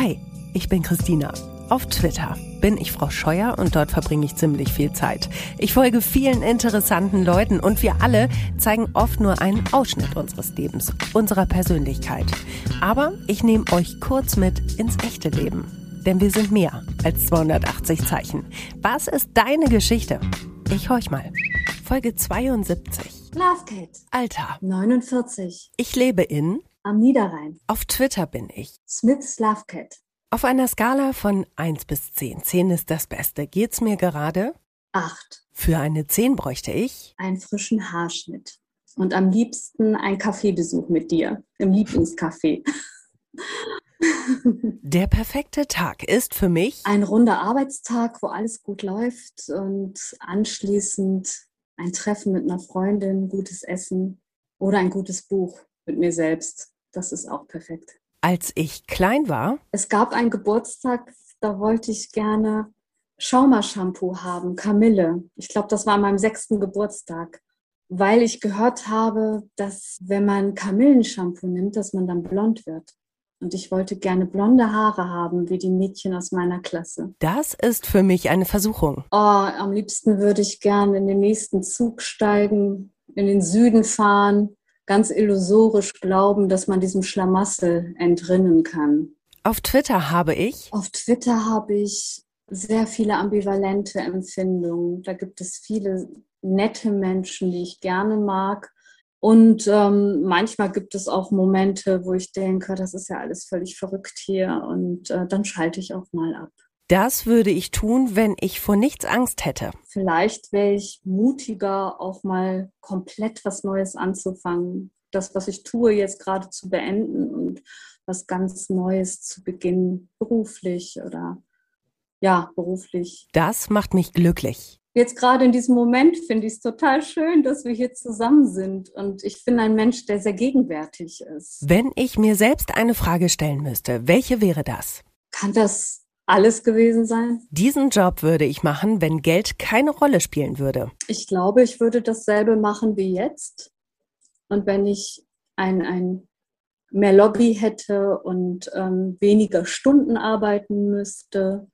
Hi, ich bin Christina. Auf Twitter bin ich Frau Scheuer und dort verbringe ich ziemlich viel Zeit. Ich folge vielen interessanten Leuten und wir alle zeigen oft nur einen Ausschnitt unseres Lebens, unserer Persönlichkeit. Aber ich nehme euch kurz mit ins echte Leben. Denn wir sind mehr als 280 Zeichen. Was ist deine Geschichte? Ich horch mal. Folge 72. Love Cat. Alter. 49. Ich lebe in. Am Niederrhein. Auf Twitter bin ich. Smiths Love Cat. Auf einer Skala von 1 bis 10. 10 ist das Beste. Geht's mir gerade? 8. Für eine 10 bräuchte ich. Einen frischen Haarschnitt. Und am liebsten ein Kaffeebesuch mit dir. Im Lieblingscafé. Der perfekte Tag ist für mich ein runder Arbeitstag, wo alles gut läuft und anschließend ein Treffen mit einer Freundin, gutes Essen oder ein gutes Buch mit mir selbst. Das ist auch perfekt. Als ich klein war? Es gab einen Geburtstag, da wollte ich gerne Schauma-Shampoo haben, Kamille. Ich glaube, das war an meinem sechsten Geburtstag, weil ich gehört habe, dass wenn man Kamillenshampoo nimmt, dass man dann blond wird. Und ich wollte gerne blonde Haare haben, wie die Mädchen aus meiner Klasse. Das ist für mich eine Versuchung. Oh, am liebsten würde ich gerne in den nächsten Zug steigen, in den Süden fahren, ganz illusorisch glauben, dass man diesem Schlamassel entrinnen kann. Auf Twitter habe ich? Auf Twitter habe ich sehr viele ambivalente Empfindungen. Da gibt es viele nette Menschen, die ich gerne mag. Und ähm, manchmal gibt es auch Momente, wo ich denke, das ist ja alles völlig verrückt hier. Und äh, dann schalte ich auch mal ab. Das würde ich tun, wenn ich vor nichts Angst hätte. Vielleicht wäre ich mutiger, auch mal komplett was Neues anzufangen. Das, was ich tue, jetzt gerade zu beenden und was ganz Neues zu beginnen, beruflich oder ja, beruflich. Das macht mich glücklich. Jetzt gerade in diesem Moment finde ich es total schön, dass wir hier zusammen sind. Und ich bin ein Mensch, der sehr gegenwärtig ist. Wenn ich mir selbst eine Frage stellen müsste, welche wäre das? Kann das alles gewesen sein. Diesen Job würde ich machen, wenn Geld keine Rolle spielen würde. Ich glaube, ich würde dasselbe machen wie jetzt. Und wenn ich ein, ein mehr Lobby hätte und ähm, weniger Stunden arbeiten müsste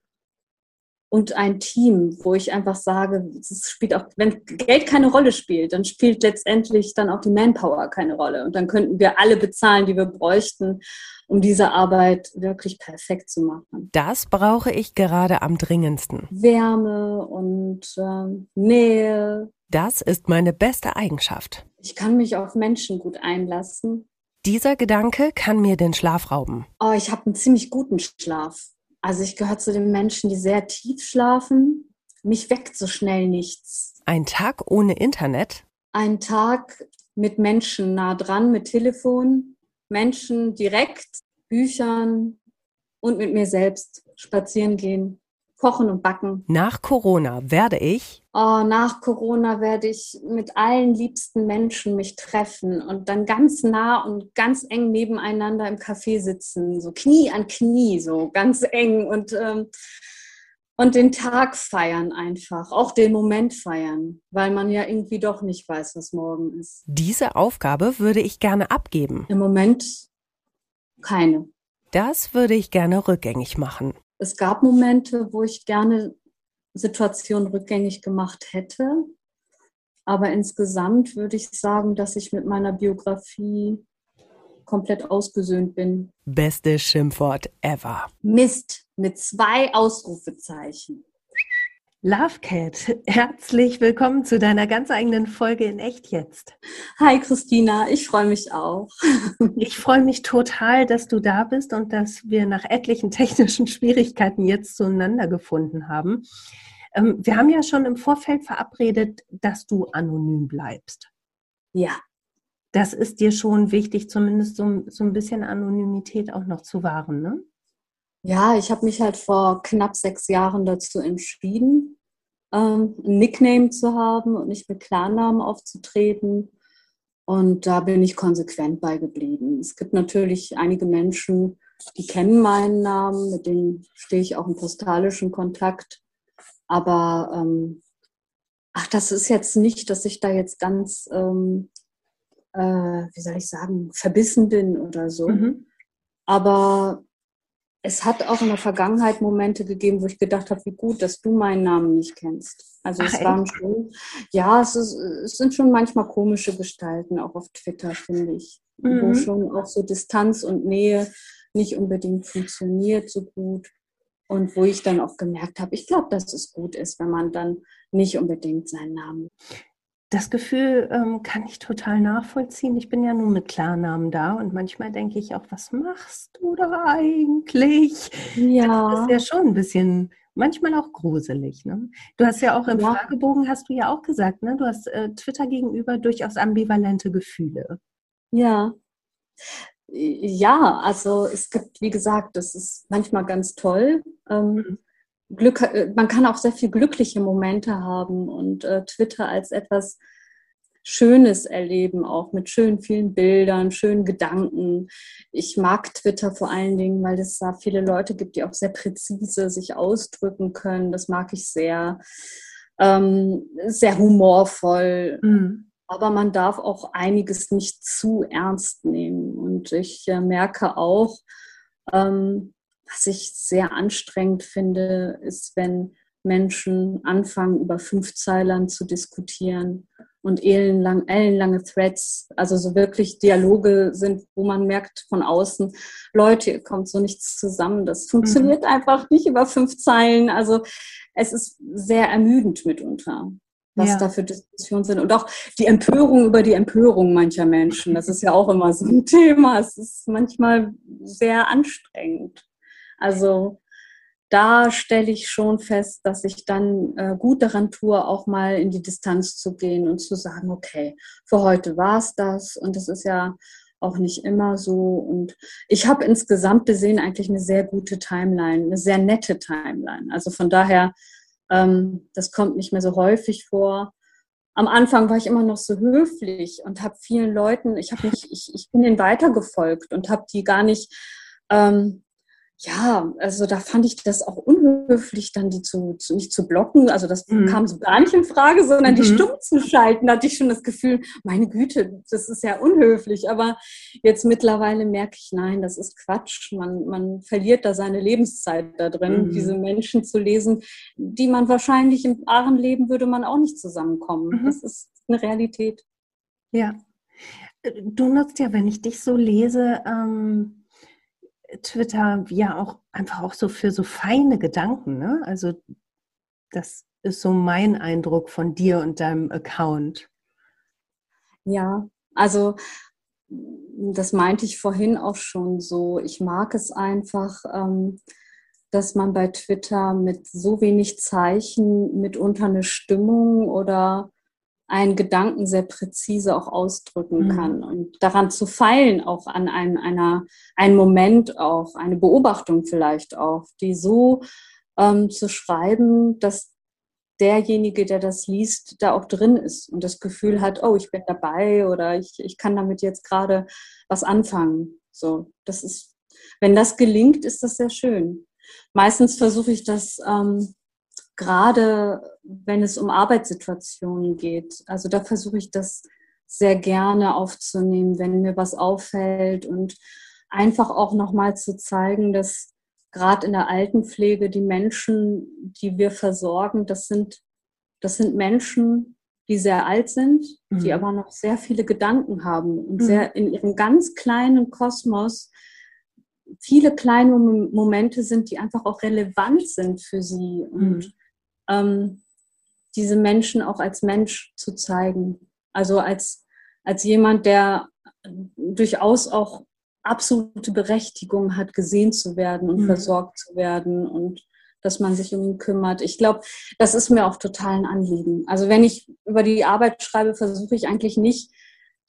und ein Team, wo ich einfach sage, es spielt auch, wenn Geld keine Rolle spielt, dann spielt letztendlich dann auch die Manpower keine Rolle. Und dann könnten wir alle bezahlen, die wir bräuchten um diese Arbeit wirklich perfekt zu machen. Das brauche ich gerade am dringendsten. Wärme und ähm, Nähe. Das ist meine beste Eigenschaft. Ich kann mich auf Menschen gut einlassen. Dieser Gedanke kann mir den Schlaf rauben. Oh, ich habe einen ziemlich guten Schlaf. Also ich gehöre zu den Menschen, die sehr tief schlafen. Mich weckt so schnell nichts. Ein Tag ohne Internet? Ein Tag mit Menschen nah dran, mit Telefon, Menschen direkt, Büchern und mit mir selbst spazieren gehen, kochen und backen. Nach Corona werde ich? Oh, nach Corona werde ich mit allen liebsten Menschen mich treffen und dann ganz nah und ganz eng nebeneinander im Café sitzen, so Knie an Knie, so ganz eng und ähm, und den Tag feiern einfach, auch den Moment feiern, weil man ja irgendwie doch nicht weiß, was morgen ist. Diese Aufgabe würde ich gerne abgeben. Im Moment keine. Das würde ich gerne rückgängig machen. Es gab Momente, wo ich gerne Situationen rückgängig gemacht hätte. Aber insgesamt würde ich sagen, dass ich mit meiner Biografie komplett ausgesöhnt bin. Beste Schimpfwort ever. Mist mit zwei Ausrufezeichen. Love Cat, herzlich willkommen zu deiner ganz eigenen Folge in Echt jetzt. Hi Christina, ich freue mich auch. Ich freue mich total, dass du da bist und dass wir nach etlichen technischen Schwierigkeiten jetzt zueinander gefunden haben. Ähm, wir haben ja schon im Vorfeld verabredet, dass du anonym bleibst. Ja, das ist dir schon wichtig, zumindest so, so ein bisschen Anonymität auch noch zu wahren, ne? Ja, ich habe mich halt vor knapp sechs Jahren dazu entschieden, ähm, ein Nickname zu haben und nicht mit Klarnamen aufzutreten. Und da bin ich konsequent beigeblieben. Es gibt natürlich einige Menschen, die kennen meinen Namen, mit denen stehe ich auch im postalischen Kontakt. Aber ähm, ach, das ist jetzt nicht, dass ich da jetzt ganz ähm, äh, wie soll ich sagen, verbissen bin oder so. Mhm. Aber es hat auch in der Vergangenheit Momente gegeben, wo ich gedacht habe, wie gut, dass du meinen Namen nicht kennst. Also Ach, es waren schon, ja, es, ist, es, sind schon manchmal komische Gestalten, auch auf Twitter, finde ich. Mhm. Wo schon auch so Distanz und Nähe nicht unbedingt funktioniert so gut. Und wo ich dann auch gemerkt habe, ich glaube, dass es gut ist, wenn man dann nicht unbedingt seinen Namen das Gefühl ähm, kann ich total nachvollziehen. Ich bin ja nur mit Klarnamen da und manchmal denke ich auch, was machst du da eigentlich? Ja. Das ist ja schon ein bisschen, manchmal auch gruselig. Ne? Du hast ja auch im ja. Fragebogen, hast du ja auch gesagt, ne? du hast äh, Twitter gegenüber durchaus ambivalente Gefühle. Ja. Ja, also es gibt, wie gesagt, das ist manchmal ganz toll. Ähm, mhm. Glück, äh, man kann auch sehr viel glückliche Momente haben und äh, Twitter als etwas Schönes erleben, auch mit schönen vielen Bildern, schönen Gedanken. Ich mag Twitter vor allen Dingen, weil es da viele Leute gibt, die auch sehr präzise sich ausdrücken können. Das mag ich sehr. Ähm, sehr humorvoll. Mhm. Aber man darf auch einiges nicht zu ernst nehmen. Und ich äh, merke auch, ähm, was ich sehr anstrengend finde, ist, wenn Menschen anfangen, über Fünfzeilern zu diskutieren und ellenlang, ellenlange Threads, also so wirklich Dialoge sind, wo man merkt von außen, Leute, ihr kommt so nichts zusammen. Das funktioniert mhm. einfach nicht über fünf Zeilen. Also es ist sehr ermüdend mitunter was ja. da für Diskussionen sind. Und auch die Empörung über die Empörung mancher Menschen. Das ist ja auch immer so ein Thema. Es ist manchmal sehr anstrengend. Also da stelle ich schon fest, dass ich dann äh, gut daran tue, auch mal in die Distanz zu gehen und zu sagen, okay, für heute war es das und das ist ja auch nicht immer so. Und ich habe insgesamt gesehen eigentlich eine sehr gute Timeline, eine sehr nette Timeline. Also von daher, ähm, das kommt nicht mehr so häufig vor. Am Anfang war ich immer noch so höflich und habe vielen Leuten, ich habe mich, ich, ich bin ihnen weitergefolgt und habe die gar nicht ähm, ja, also da fand ich das auch unhöflich, dann die zu, zu nicht zu blocken. Also das mhm. kam so gar nicht in Frage, sondern mhm. die stumm zu schalten. Da hatte ich schon das Gefühl, meine Güte, das ist ja unhöflich. Aber jetzt mittlerweile merke ich, nein, das ist Quatsch. Man, man verliert da seine Lebenszeit da drin, mhm. diese Menschen zu lesen, die man wahrscheinlich im wahren Leben würde man auch nicht zusammenkommen. Mhm. Das ist eine Realität. Ja. Du nutzt ja, wenn ich dich so lese, ähm Twitter ja auch einfach auch so für so feine Gedanken. Ne? Also das ist so mein Eindruck von dir und deinem Account. Ja, also das meinte ich vorhin auch schon so. Ich mag es einfach, ähm, dass man bei Twitter mit so wenig Zeichen mitunter eine Stimmung oder einen Gedanken sehr präzise auch ausdrücken mhm. kann und daran zu feilen, auch an ein, einer, einen Moment auch, eine Beobachtung vielleicht auch, die so ähm, zu schreiben, dass derjenige, der das liest, da auch drin ist und das Gefühl hat, oh, ich bin dabei oder ich, ich kann damit jetzt gerade was anfangen. So, das ist, wenn das gelingt, ist das sehr schön. Meistens versuche ich das ähm, gerade wenn es um Arbeitssituationen geht. Also da versuche ich das sehr gerne aufzunehmen, wenn mir was auffällt und einfach auch nochmal zu zeigen, dass gerade in der Altenpflege die Menschen, die wir versorgen, das sind, das sind Menschen, die sehr alt sind, mhm. die aber noch sehr viele Gedanken haben und mhm. sehr in ihrem ganz kleinen Kosmos viele kleine Momente sind, die einfach auch relevant sind für sie. Und mhm ähm, diese Menschen auch als Mensch zu zeigen. Also als, als jemand, der durchaus auch absolute Berechtigung hat, gesehen zu werden und mhm. versorgt zu werden und dass man sich um ihn kümmert. Ich glaube, das ist mir auch total ein Anliegen. Also wenn ich über die Arbeit schreibe, versuche ich eigentlich nicht,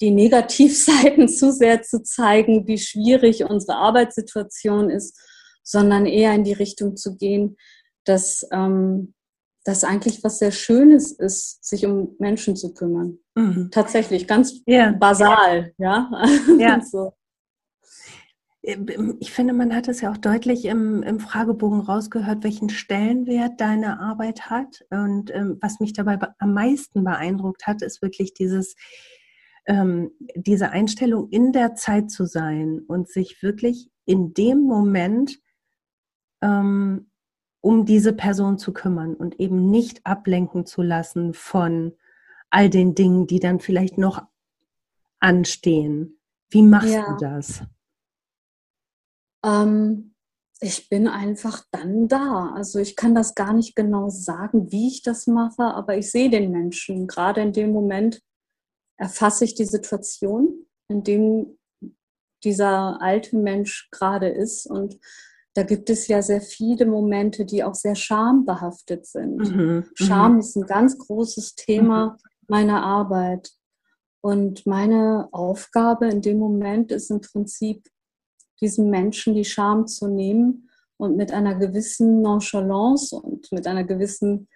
die Negativseiten zu sehr zu zeigen, wie schwierig unsere Arbeitssituation ist, sondern eher in die Richtung zu gehen, dass ähm, das eigentlich was sehr Schönes ist, sich um Menschen zu kümmern. Mhm. Tatsächlich, ganz ja. basal, ja. ja. so. Ich finde, man hat es ja auch deutlich im, im, Fragebogen rausgehört, welchen Stellenwert deine Arbeit hat. Und ähm, was mich dabei am meisten beeindruckt hat, ist wirklich dieses, ähm, diese Einstellung, in der Zeit zu sein und sich wirklich in dem Moment ähm, um diese Person zu kümmern und eben nicht ablenken zu lassen von all den Dingen, die dann vielleicht noch anstehen. Wie machst ja. du das? Ähm, ich bin einfach dann da. Also ich kann das gar nicht genau sagen, wie ich das mache, aber ich sehe den Menschen. Gerade in dem Moment erfasse ich die Situation, in dem dieser alte Mensch gerade ist. Und da gibt es ja sehr viele Momente, die auch sehr schambehaftet sind. Mhm, mhm. Scham ist ein ganz großes Thema mhm. meiner Arbeit. Und meine Aufgabe in dem Moment ist im Prinzip, diesem Menschen die Scham zu nehmen und mit einer gewissen Nonchalance und mit einer gewissen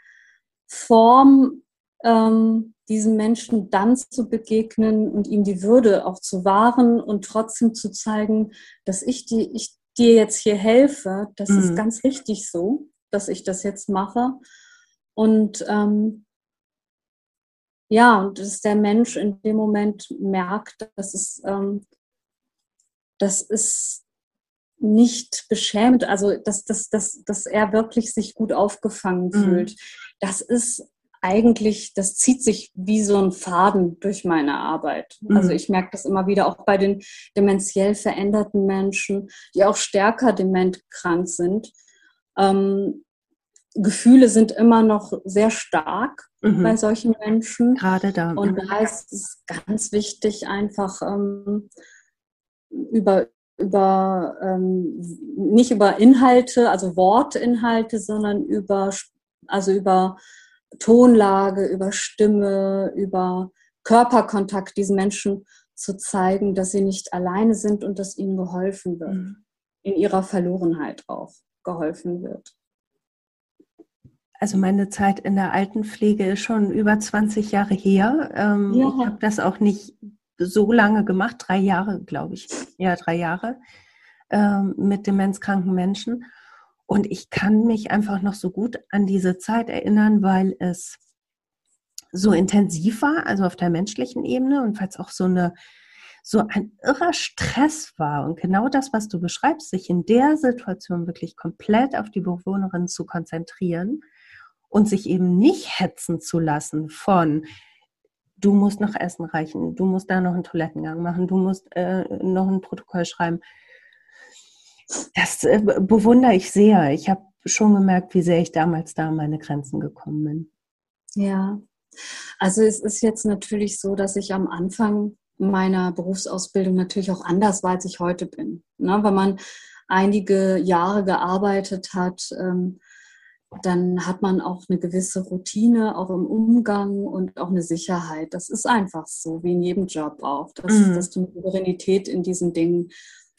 Form ähm, diesem Menschen dann zu begegnen und ihm die Würde auch zu wahren und trotzdem zu zeigen, dass ich, die, ich dir jetzt hier helfe. Das mhm. ist ganz richtig so, dass ich das jetzt mache. Und ähm, ja, und dass der Mensch in dem Moment merkt, dass es, ähm, das ist nicht beschämt, also dass, dass, dass, dass er wirklich sich gut aufgefangen mhm. fühlt. Das ist eigentlich, das zieht sich wie so ein Faden durch meine Arbeit. Mhm. Also ich merke das immer wieder auch bei den dementiell veränderten Menschen, die auch stärker dementkrank sind. Ähm, Gefühle sind immer noch sehr stark mhm. bei solchen Menschen. Gerade da. Und da ist es ganz wichtig, einfach ähm, über, über ähm, nicht über Inhalte, also Wortinhalte, sondern über, also über Tonlage, über Stimme, über Körperkontakt diesen Menschen zu zeigen, dass sie nicht alleine sind und dass ihnen geholfen wird. Mhm. In ihrer Verlorenheit auch geholfen wird also meine Zeit in der Altenpflege ist schon über 20 Jahre her. Ähm, ja. Ich habe das auch nicht so lange gemacht, drei Jahre, glaube ich. Ja, drei Jahre ähm, mit demenzkranken Menschen. Und ich kann mich einfach noch so gut an diese Zeit erinnern, weil es so intensiv war, also auf der menschlichen Ebene und weil es auch so eine so ein irrer Stress war. Und genau das, was du beschreibst, sich in der Situation wirklich komplett auf die Bewohnerin zu konzentrieren und sich eben nicht hetzen zu lassen von, du musst noch Essen reichen, du musst da noch einen Toilettengang machen, du musst äh, noch ein Protokoll schreiben. Das äh, bewundere ich sehr. Ich habe schon gemerkt, wie sehr ich damals da an meine Grenzen gekommen bin. Ja, also es ist jetzt natürlich so, dass ich am Anfang meiner Berufsausbildung natürlich auch anders war, als ich heute bin. Ne? Wenn man einige Jahre gearbeitet hat, ähm, dann hat man auch eine gewisse Routine, auch im Umgang und auch eine Sicherheit. Das ist einfach so, wie in jedem Job auch, dass, mhm. dass du eine Souveränität in diesen Dingen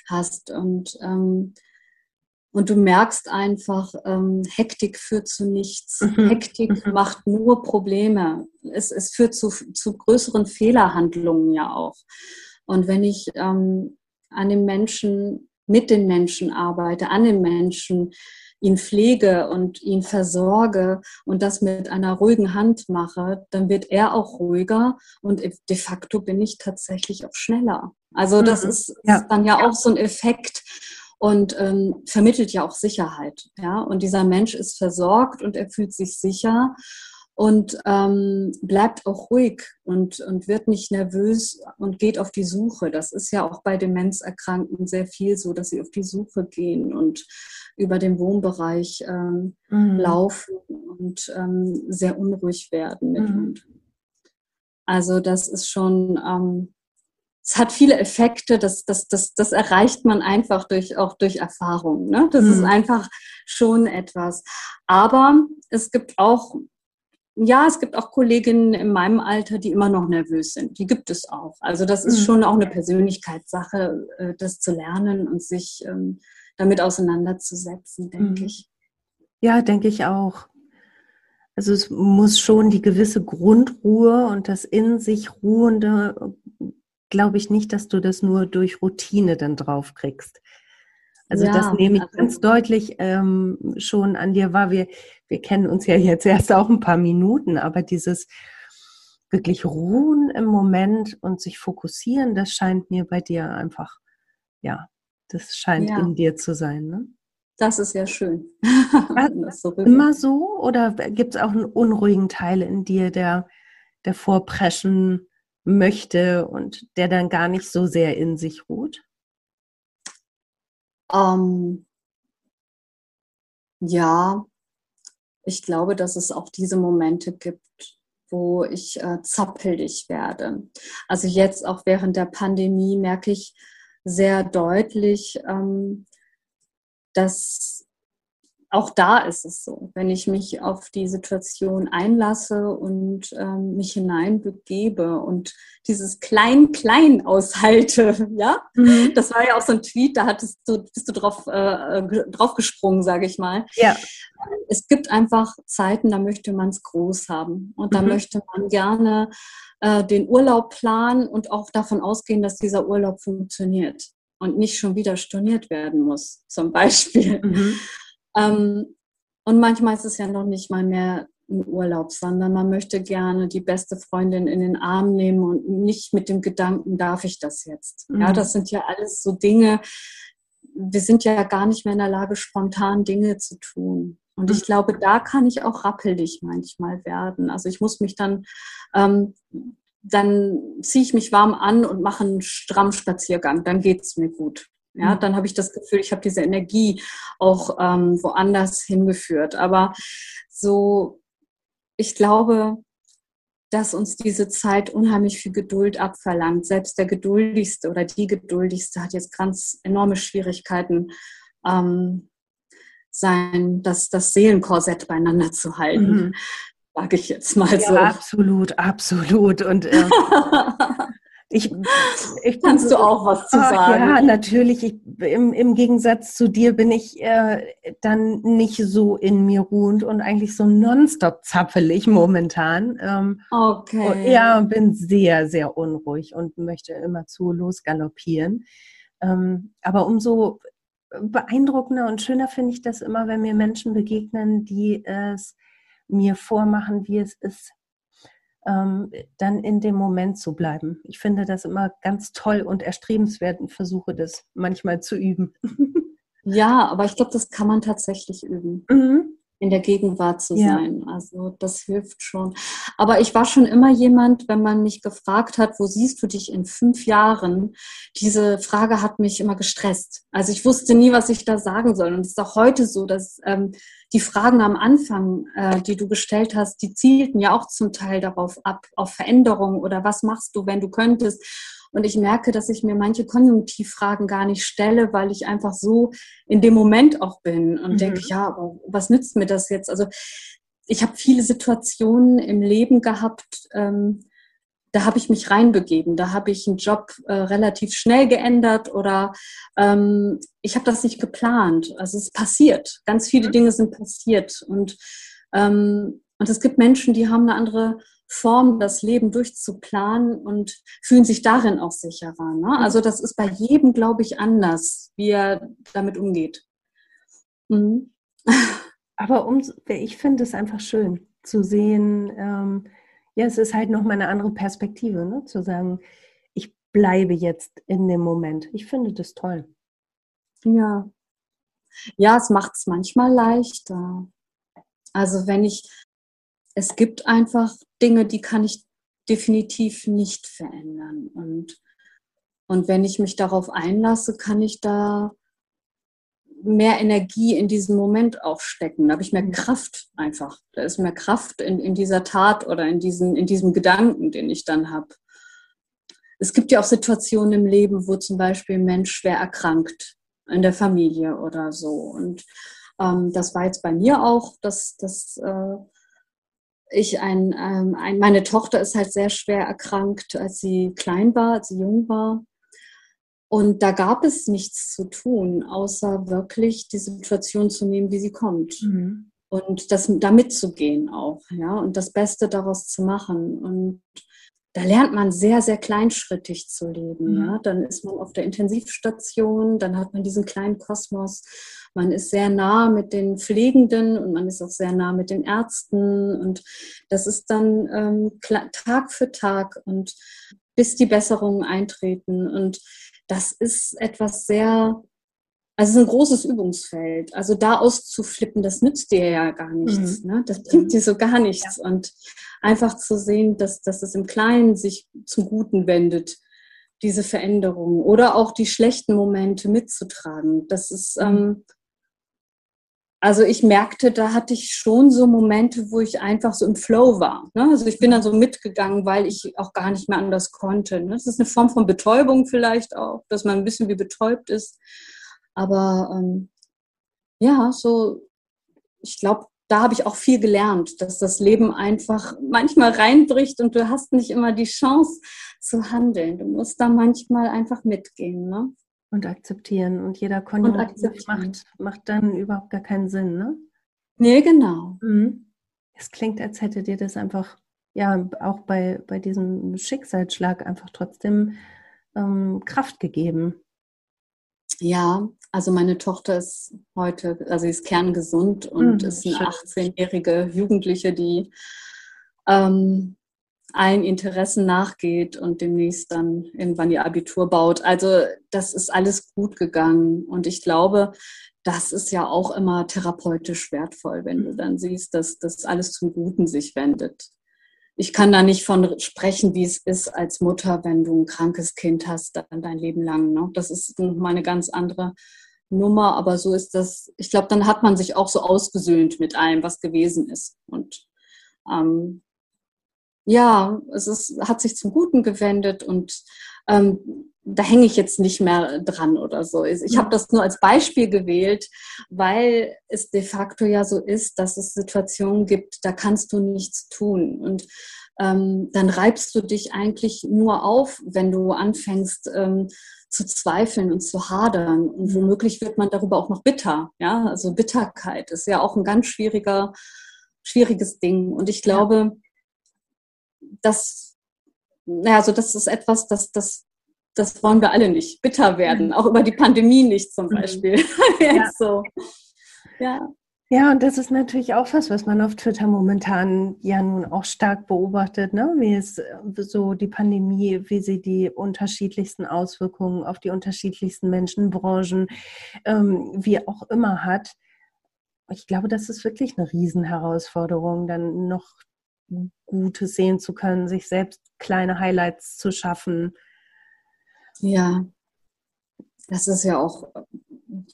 hast. Und, ähm, und du merkst einfach, ähm, Hektik führt zu nichts. Mhm. Hektik mhm. macht nur Probleme. Es, es führt zu, zu größeren Fehlerhandlungen ja auch. Und wenn ich ähm, an den Menschen, mit den Menschen arbeite, an den Menschen, ihn pflege und ihn versorge und das mit einer ruhigen Hand mache, dann wird er auch ruhiger und de facto bin ich tatsächlich auch schneller. Also das mhm. ist, ja. ist, dann ja auch so ein Effekt und ähm, vermittelt ja auch Sicherheit. Ja? Und dieser Mensch ist versorgt und er fühlt sich sicher und ähm, bleibt auch ruhig und, und wird nicht nervös und geht auf die Suche. Das ist ja auch bei Demenzerkrankten sehr viel so, dass sie auf die Suche gehen und über den Wohnbereich ähm, mhm. laufen und ähm, sehr unruhig werden. Mhm. Also das ist schon, ähm, es hat viele Effekte, das, das, das, das erreicht man einfach durch, auch durch Erfahrung. Ne? Das mhm. ist einfach schon etwas. Aber es gibt auch ja, es gibt auch Kolleginnen in meinem Alter, die immer noch nervös sind. Die gibt es auch. Also das ist mhm. schon auch eine Persönlichkeitssache, äh, das zu lernen und sich ähm, damit auseinanderzusetzen, denke mhm. ich. Ja, denke ich auch. Also es muss schon die gewisse Grundruhe und das in sich ruhende, glaube ich nicht, dass du das nur durch Routine dann drauf kriegst. Also ja, das nehme ich also, ganz deutlich ähm, schon an dir wahr. Wir, wir kennen uns ja jetzt erst auch ein paar Minuten, aber dieses wirklich ruhen im Moment und sich fokussieren, das scheint mir bei dir einfach, ja, das scheint ja. in dir zu sein. Ne? Das ist ja schön. das so immer so oder gibt es auch einen unruhigen Teil in dir, der, der vorpreschen möchte und der dann gar nicht so sehr in sich ruht? Ähm, ja, ich glaube, dass es auch diese Momente gibt, wo ich äh, zappelig werde. Also jetzt auch während der Pandemie merke ich sehr deutlich, ähm, dass auch da ist es so, wenn ich mich auf die Situation einlasse und ähm, mich hineinbegebe und dieses Klein-Klein aushalte, ja, mhm. das war ja auch so ein Tweet, da hattest du, bist du drauf, äh, draufgesprungen, sage ich mal. Ja. Es gibt einfach Zeiten, da möchte man es groß haben und da mhm. möchte man gerne äh, den Urlaub planen und auch davon ausgehen, dass dieser Urlaub funktioniert und nicht schon wieder storniert werden muss, zum Beispiel. Mhm. Ähm, und manchmal ist es ja noch nicht mal mehr ein Urlaub, sondern man möchte gerne die beste Freundin in den Arm nehmen und nicht mit dem Gedanken, darf ich das jetzt? Mhm. Ja, das sind ja alles so Dinge, wir sind ja gar nicht mehr in der Lage, spontan Dinge zu tun. Und ich mhm. glaube, da kann ich auch rappelig manchmal werden. Also ich muss mich dann, ähm, dann ziehe ich mich warm an und mache einen strammen Spaziergang. Dann geht es mir gut. Ja, mhm. dann habe ich das Gefühl, ich habe diese Energie auch ähm, woanders hingeführt. Aber so, ich glaube, dass uns diese Zeit unheimlich viel Geduld abverlangt. Selbst der Geduldigste oder die Geduldigste hat jetzt ganz enorme Schwierigkeiten, ähm, sein, das, das Seelenkorsett beieinander zu halten. Mhm. Sage ich jetzt mal ja, so. Absolut, absolut. Und äh, Ich, ich Kannst du auch was zu sagen? Ja, natürlich. Ich, im, Im Gegensatz zu dir bin ich äh, dann nicht so in mir ruhend und eigentlich so nonstop zappelig momentan. Ähm, okay. Ja, bin sehr, sehr unruhig und möchte immer zu losgaloppieren. Ähm, aber umso beeindruckender und schöner finde ich das immer, wenn mir Menschen begegnen, die es mir vormachen, wie es ist, ähm, dann in dem Moment zu bleiben. Ich finde das immer ganz toll und erstrebenswert und versuche das manchmal zu üben. Ja, aber ich glaube, das kann man tatsächlich üben. Mhm in der Gegenwart zu sein. Ja. Also das hilft schon. Aber ich war schon immer jemand, wenn man mich gefragt hat, wo siehst du dich in fünf Jahren? Diese Frage hat mich immer gestresst. Also ich wusste nie, was ich da sagen soll. Und es ist auch heute so, dass ähm, die Fragen am Anfang, äh, die du gestellt hast, die zielten ja auch zum Teil darauf ab, auf Veränderungen oder was machst du, wenn du könntest. Und ich merke, dass ich mir manche Konjunktivfragen gar nicht stelle, weil ich einfach so in dem Moment auch bin und mhm. denke, ja, aber was nützt mir das jetzt? Also ich habe viele Situationen im Leben gehabt, ähm, da habe ich mich reinbegeben, da habe ich einen Job äh, relativ schnell geändert oder ähm, ich habe das nicht geplant. Also es ist passiert. Ganz viele mhm. Dinge sind passiert und ähm, und es gibt Menschen, die haben eine andere Form, das Leben durchzuplanen und fühlen sich darin auch sicherer. Ne? Also das ist bei jedem, glaube ich, anders, wie er damit umgeht. Mhm. Aber um, ich finde es einfach schön zu sehen, ähm, ja, es ist halt nochmal eine andere Perspektive, ne? zu sagen, ich bleibe jetzt in dem Moment. Ich finde das toll. Ja. Ja, es macht es manchmal leichter. Also wenn ich es gibt einfach Dinge, die kann ich definitiv nicht verändern. Und, und wenn ich mich darauf einlasse, kann ich da mehr Energie in diesen Moment auch stecken. Da habe ich mehr mhm. Kraft einfach. Da ist mehr Kraft in, in dieser Tat oder in, diesen, in diesem Gedanken, den ich dann habe. Es gibt ja auch Situationen im Leben, wo zum Beispiel ein Mensch schwer erkrankt in der Familie oder so. Und ähm, das war jetzt bei mir auch, dass, dass äh, ich ein, ähm, ein, meine Tochter ist halt sehr schwer erkrankt, als sie klein war, als sie jung war. Und da gab es nichts zu tun, außer wirklich die Situation zu nehmen, wie sie kommt. Mhm. Und das da mitzugehen auch, ja, und das Beste daraus zu machen. Und da lernt man sehr, sehr kleinschrittig zu leben. Mhm. Ja? Dann ist man auf der Intensivstation, dann hat man diesen kleinen Kosmos. Man ist sehr nah mit den Pflegenden und man ist auch sehr nah mit den Ärzten. Und das ist dann ähm, Tag für Tag und bis die Besserungen eintreten. Und das ist etwas sehr Also es ist ein großes Übungsfeld. Also da auszuflippen, das nützt dir ja gar nichts. Mhm. Ne? Das bringt dir so gar nichts. Ja. Und einfach zu sehen, dass, dass es im Kleinen sich zum Guten wendet, diese Veränderungen oder auch die schlechten Momente mitzutragen. Das ist, ähm, also ich merkte, da hatte ich schon so Momente, wo ich einfach so im Flow war. Ne? Also ich bin dann so mitgegangen, weil ich auch gar nicht mehr anders konnte. Ne? Das ist eine Form von Betäubung vielleicht auch, dass man ein bisschen wie betäubt ist. Aber ähm, ja, so, ich glaube, da habe ich auch viel gelernt, dass das Leben einfach manchmal reinbricht und du hast nicht immer die Chance zu handeln. Du musst da manchmal einfach mitgehen. Ne? Und akzeptieren. Und jeder Konjunktiv macht, macht dann überhaupt gar keinen Sinn, ne? Nee, genau. Mhm. Es klingt, als hätte dir das einfach, ja, auch bei, bei diesem Schicksalsschlag einfach trotzdem ähm, Kraft gegeben. Ja, also meine Tochter ist heute, also sie ist kerngesund und mhm, ist eine 18-jährige Jugendliche, die ähm, allen Interessen nachgeht und demnächst dann irgendwann ihr Abitur baut. Also das ist alles gut gegangen und ich glaube, das ist ja auch immer therapeutisch wertvoll, wenn du dann siehst, dass das alles zum Guten sich wendet ich kann da nicht von sprechen, wie es ist als Mutter, wenn du ein krankes Kind hast, dann dein Leben lang. Ne? Das ist mal eine ganz andere Nummer, aber so ist das. Ich glaube, dann hat man sich auch so ausgesöhnt mit allem, was gewesen ist. Und ähm, ja, es ist, hat sich zum Guten gewendet und ähm, da hänge ich jetzt nicht mehr dran oder so. Ich habe das nur als Beispiel gewählt, weil es de facto ja so ist, dass es Situationen gibt, da kannst du nichts tun. Und ähm, dann reibst du dich eigentlich nur auf, wenn du anfängst ähm, zu zweifeln und zu hadern. Und womöglich wird man darüber auch noch bitter. Ja, also Bitterkeit ist ja auch ein ganz schwieriger, schwieriges Ding. Und ich glaube, ja. Dass, naja, also das ist etwas, das, das das wollen wir alle nicht, bitter werden, mhm. auch über die Pandemie nicht zum mhm. Beispiel. ja. so. ja. Ja, und das ist natürlich auch was, was man auf Twitter momentan ja nun auch stark beobachtet, ne? wie es äh, so die Pandemie, wie sie die unterschiedlichsten Auswirkungen auf die unterschiedlichsten Menschenbranchen, ähm, wie auch immer hat. Ich glaube, das ist wirklich eine Riesenherausforderung, dann noch Gutes sehen zu können, sich selbst kleine Highlights zu schaffen, ja, das ist ja auch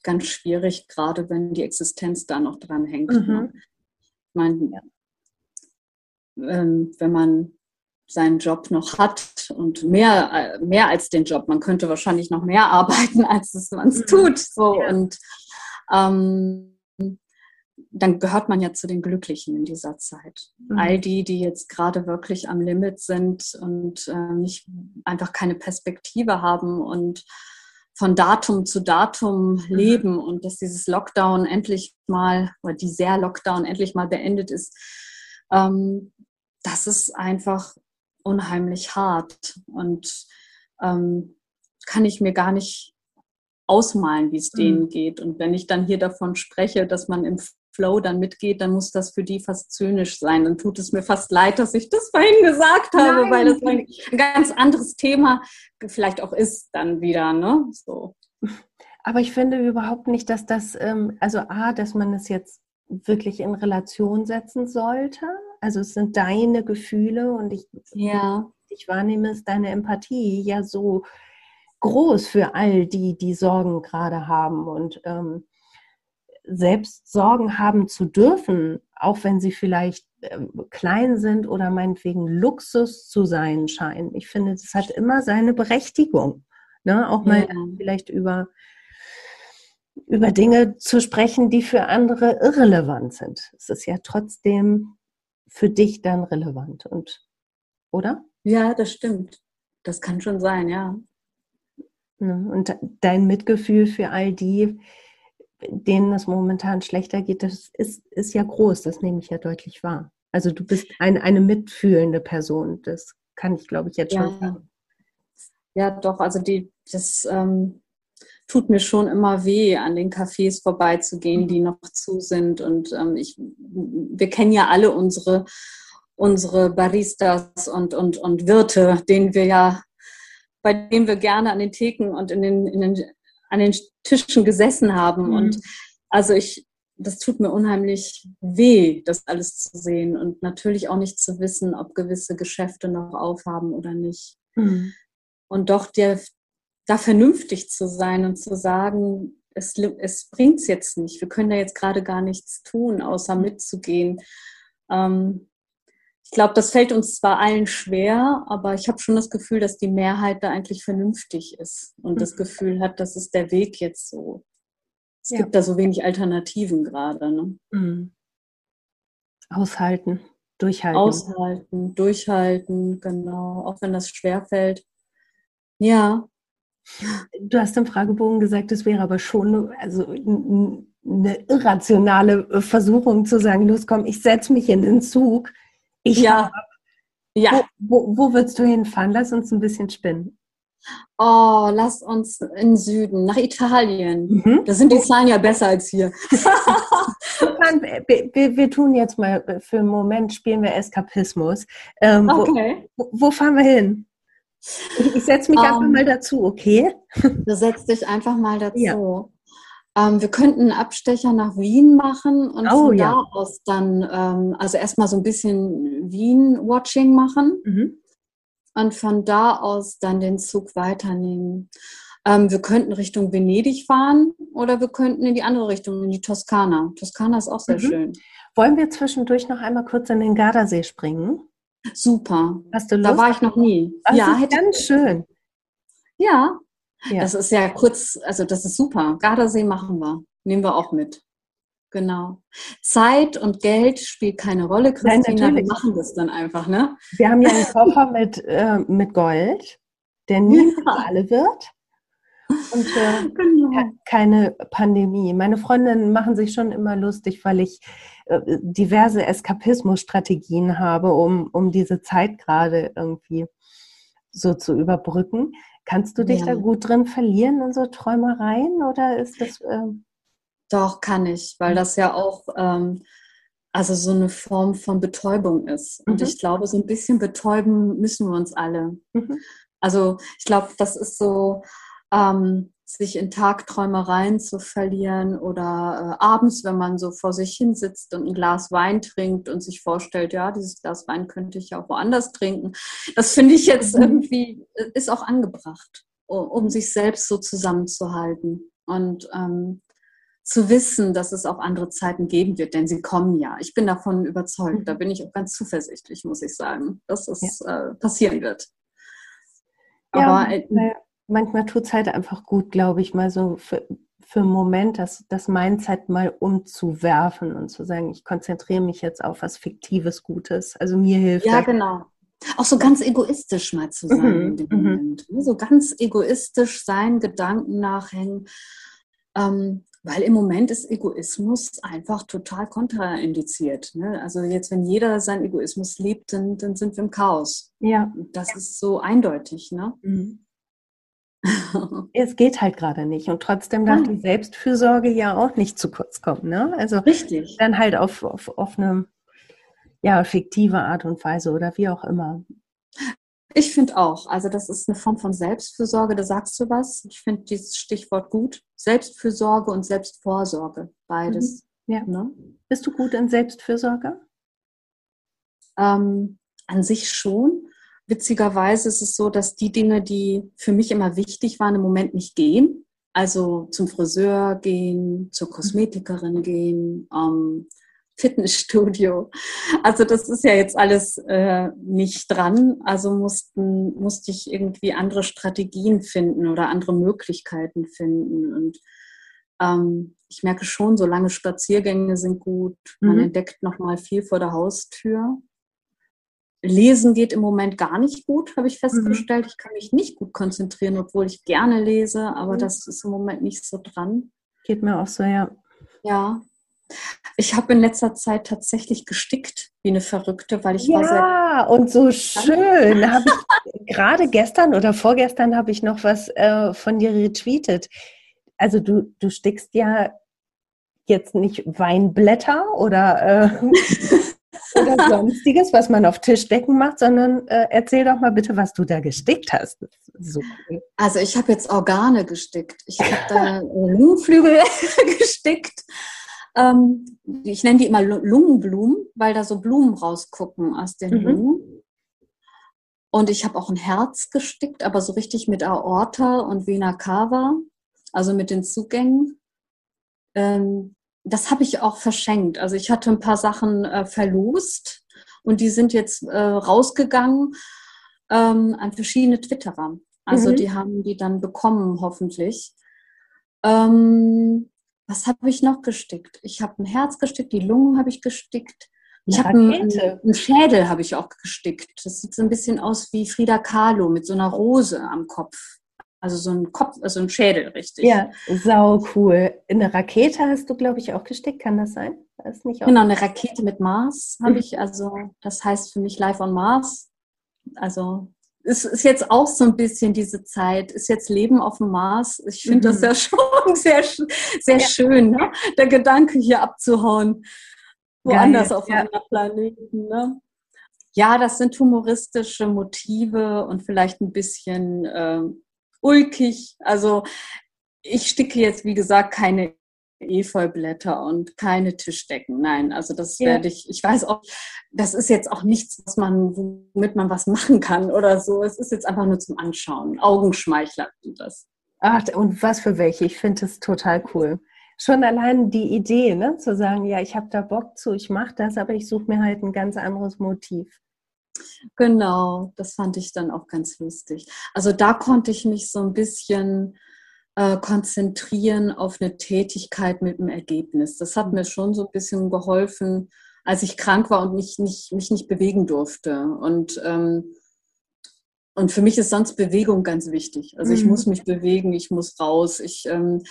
ganz schwierig, gerade wenn die Existenz da noch dran hängt. Ne? Mhm. Ich meine, ähm, wenn man seinen Job noch hat und mehr, äh, mehr als den Job, man könnte wahrscheinlich noch mehr arbeiten, als man es mhm. tut. So. Ja. Und ähm, dann gehört man ja zu den Glücklichen in dieser Zeit. Mhm. All die, die jetzt gerade wirklich am Limit sind und äh, nicht einfach keine Perspektive haben und von Datum zu Datum mhm. leben und dass dieses Lockdown endlich mal oder dieser Lockdown endlich mal beendet ist, ähm, das ist einfach unheimlich hart und ähm, kann ich mir gar nicht ausmalen, wie es denen mhm. geht. Und wenn ich dann hier davon spreche, dass man im Flow dann mitgeht, dann muss das für die fast zynisch sein. Dann tut es mir fast leid, dass ich das vorhin gesagt habe, Nein. weil das ein ganz anderes Thema vielleicht auch ist dann wieder. Ne? So. Aber ich finde überhaupt nicht, dass das, ähm, also A, dass man es jetzt wirklich in Relation setzen sollte. Also es sind deine Gefühle und ich, ja. ich wahrnehme es, deine Empathie ja so groß für all die, die Sorgen gerade haben. Und ähm, selbst Sorgen haben zu dürfen, auch wenn sie vielleicht äh, klein sind oder meinetwegen Luxus zu sein scheinen. Ich finde, das hat immer seine Berechtigung. Ne? Auch mal ja. vielleicht über, über Dinge zu sprechen, die für andere irrelevant sind. Es ist ja trotzdem für dich dann relevant. Und, oder? Ja, das stimmt. Das kann schon sein, ja. Ne? Und dein Mitgefühl für all die, denen es momentan schlechter geht, das ist, ist ja groß, das nehme ich ja deutlich wahr. Also du bist ein, eine mitfühlende Person, das kann ich, glaube ich, jetzt ja. schon sagen. Ja, doch, also die, das ähm, tut mir schon immer weh, an den Cafés vorbeizugehen, mhm. die noch zu sind. Und ähm, ich, wir kennen ja alle unsere, unsere Baristas und, und, und Wirte, denen wir ja, bei denen wir gerne an den Theken und in den, in den an den Tischen gesessen haben. Mhm. Und also ich, das tut mir unheimlich weh, das alles zu sehen und natürlich auch nicht zu wissen, ob gewisse Geschäfte noch aufhaben oder nicht. Mhm. Und doch der, da vernünftig zu sein und zu sagen, es, es bringt es jetzt nicht. Wir können da jetzt gerade gar nichts tun, außer mitzugehen. Ähm, ich glaube, das fällt uns zwar allen schwer, aber ich habe schon das Gefühl, dass die Mehrheit da eigentlich vernünftig ist und das Mhm. Gefühl hat, das ist der Weg jetzt so. Es Ja. gibt da so wenig Alternativen gerade. Ne? Mhm. Aushalten, durchhalten. Aushalten, durchhalten, genau, auch wenn das schwer fällt. Ja, Du hast im Fragebogen gesagt, es wäre aber schon also, eine irrationale Versuchung zu sagen, los komm, ich setze mich in den Zug. Ich ja, ja. Wo, wo, wo würdest du hinfahren? Lass uns ein bisschen spinnen. Oh, lass uns in den Süden, nach Italien. Mhm. Da sind die Zahlen ja besser als hier. Wir, wir, wir tun jetzt mal äh, für einen Moment, spielen wir Eskapismus. Ähm, Okay. wo, wo fahren wir hin? Ich, ich setze mich einfach Ähm, mal dazu, okay? Du setzt dich einfach mal dazu. Ja. Ähm, wir könnten einen Abstecher nach Wien machen und Oh, von ja. da aus dann, ähm, also erstmal so ein bisschen Wien-Watching machen Mhm. und von da aus dann den Zug weiternehmen. Ähm, wir könnten Richtung Venedig fahren oder wir könnten in die andere Richtung, in die Toskana. Toskana ist auch sehr Mhm. schön. Wollen wir zwischendurch noch einmal kurz in den Gardasee springen? Super. Hast du Lust? Da war ich noch nie. Das ja, ist ganz schön. Ja, Ja. das ist ja kurz, also das ist super. Gardasee machen wir. Nehmen wir auch mit. Genau. Zeit und Geld spielt keine Rolle, Nein, Christina. wir natürlich. machen das dann einfach, ne? Wir haben ja einen Koffer mit, äh, mit Gold, der nie für alle wird. Und äh, Genau. ke- keine Pandemie. Meine Freundinnen machen sich schon immer lustig, weil ich äh, diverse Eskapismus-Strategien habe, um, um diese Zeit gerade irgendwie so zu überbrücken. Kannst du dich Ja. da gut drin verlieren in so Träumereien oder ist das ähm, Doch, kann ich, weil das ja auch ähm, also so eine Form von Betäubung ist. Und Mhm. ich glaube, so ein bisschen betäuben müssen wir uns alle. mhm. Also ich glaube, das ist so, ähm, sich in Tagträumereien zu verlieren oder äh, abends, wenn man so vor sich hin sitzt und ein Glas Wein trinkt und sich vorstellt, ja, dieses Glas Wein könnte ich ja auch woanders trinken. Das finde ich jetzt Mhm. irgendwie, äh, ist auch angebracht, um sich selbst so zusammenzuhalten und ähm, zu wissen, dass es auch andere Zeiten geben wird, denn sie kommen ja. Ich bin davon überzeugt, da Mhm. bin ich auch ganz zuversichtlich, muss ich sagen, dass es äh, passieren wird. Ja, Aber äh, naja, manchmal tut es halt einfach gut, glaube ich, mal so für, für einen Moment das, das Mindset mal umzuwerfen und zu sagen, ich konzentriere mich jetzt auf was Fiktives Gutes. Also mir hilft Ja, genau. Auch so ganz egoistisch mal zu sein Mhm, in dem mhm. Moment. ne? So ganz egoistisch sein, Gedanken nachhängen. Ähm, weil im Moment ist Egoismus einfach total kontraindiziert. Ne? Also jetzt, wenn jeder seinen Egoismus liebt, dann, dann sind wir im Chaos. Ja. Das ist so eindeutig. Ne? Mhm. Es geht halt gerade nicht. Und trotzdem darf Nein. die Selbstfürsorge ja auch nicht zu kurz kommen. Ne? Also Richtig. dann halt auf, auf, auf eine ja, fiktive Art und Weise oder wie auch immer. Ich finde auch. Also das ist eine Form von Selbstfürsorge. Da sagst du was. Ich finde dieses Stichwort gut. Selbstfürsorge und Selbstvorsorge. Beides. Mhm. Ja. Ne? Bist du gut in Selbstfürsorge? Ähm, an sich schon. Witzigerweise ist es so, dass die Dinge, die für mich immer wichtig waren, im Moment nicht gehen. Also zum Friseur gehen, zur Kosmetikerin gehen, ähm, Fitnessstudio. Also das ist ja jetzt alles äh, nicht dran. Also mussten, musste ich irgendwie andere Strategien finden oder andere Möglichkeiten finden. Und ähm, ich merke schon, so lange Spaziergänge sind gut. Man Mhm. entdeckt noch mal viel vor der Haustür. Lesen geht im Moment gar nicht gut, habe ich festgestellt. Ich kann mich nicht gut konzentrieren, obwohl ich gerne lese, aber Mhm. das ist im Moment nicht so dran. Geht mir auch so, ja. Ja. Ich habe in letzter Zeit tatsächlich gestickt wie eine Verrückte, weil ich war sehr. Ja, und so schön. Gerade gestern oder vorgestern habe ich noch was äh, von dir retweetet. Also du, du stickst ja jetzt nicht Weinblätter oder äh, oder sonstiges, was man auf Tischdecken macht, sondern äh, erzähl doch mal bitte, was du da gestickt hast. So cool. Also ich habe jetzt Organe gestickt. Ich habe da Lungenflügel gestickt. Ähm, ich nenne die immer Lungenblumen, weil da so Blumen rausgucken aus den mhm. Lungen. Und ich habe auch ein Herz gestickt, aber so richtig mit Aorta und Vena Cava, also mit den Zugängen. Ähm, das habe ich auch verschenkt. Also ich hatte ein paar Sachen äh, verlost und die sind jetzt äh, rausgegangen ähm, an verschiedene Twitterer. Also mhm. die haben die dann bekommen, hoffentlich. Ähm, was habe ich noch gestickt? Ich habe ein Herz gestickt, die Lungen habe ich gestickt. Ich habe einen, einen, Schädel habe ich auch gestickt. Das sieht so ein bisschen aus wie Frida Kahlo mit so einer Rose am Kopf. Also so ein Kopf, also ein Schädel, richtig. Ja, sau cool. Eine Rakete hast du, glaube ich, auch gestickt, kann das sein? Das nicht genau, eine Rakete mit Mars habe ich. Also das heißt für mich Live on Mars. Also es ist jetzt auch so ein bisschen diese Zeit, ist jetzt Leben auf dem Mars. Ich finde mhm. das ja schon sehr, sehr ja. schön, ne? der Gedanke hier abzuhauen woanders Geil, auf ja. einem Planeten. Ne? Ja, das sind humoristische Motive und vielleicht ein bisschen äh, ulkig. Also ich sticke jetzt, wie gesagt, keine Efeublätter und keine Tischdecken. Nein, also das ja. werde ich, ich weiß auch, das ist jetzt auch nichts, was man, womit man was machen kann oder so. Es ist jetzt einfach nur zum Anschauen. Augenschmeichler sind das. Ach, und was für welche? Ich finde das total cool schon allein die Idee, ne, zu sagen, ja, ich habe da Bock zu, ich mache das, aber ich suche mir halt ein ganz anderes Motiv. Genau, das fand ich dann auch ganz lustig. Also da konnte ich mich so ein bisschen äh, konzentrieren auf eine Tätigkeit mit einem Ergebnis. Das hat mir schon so ein bisschen geholfen, als ich krank war und mich nicht, mich nicht bewegen durfte. Und ähm, und für mich ist sonst Bewegung ganz wichtig. Also ich mhm. muss mich bewegen, ich muss raus. Ich ähm,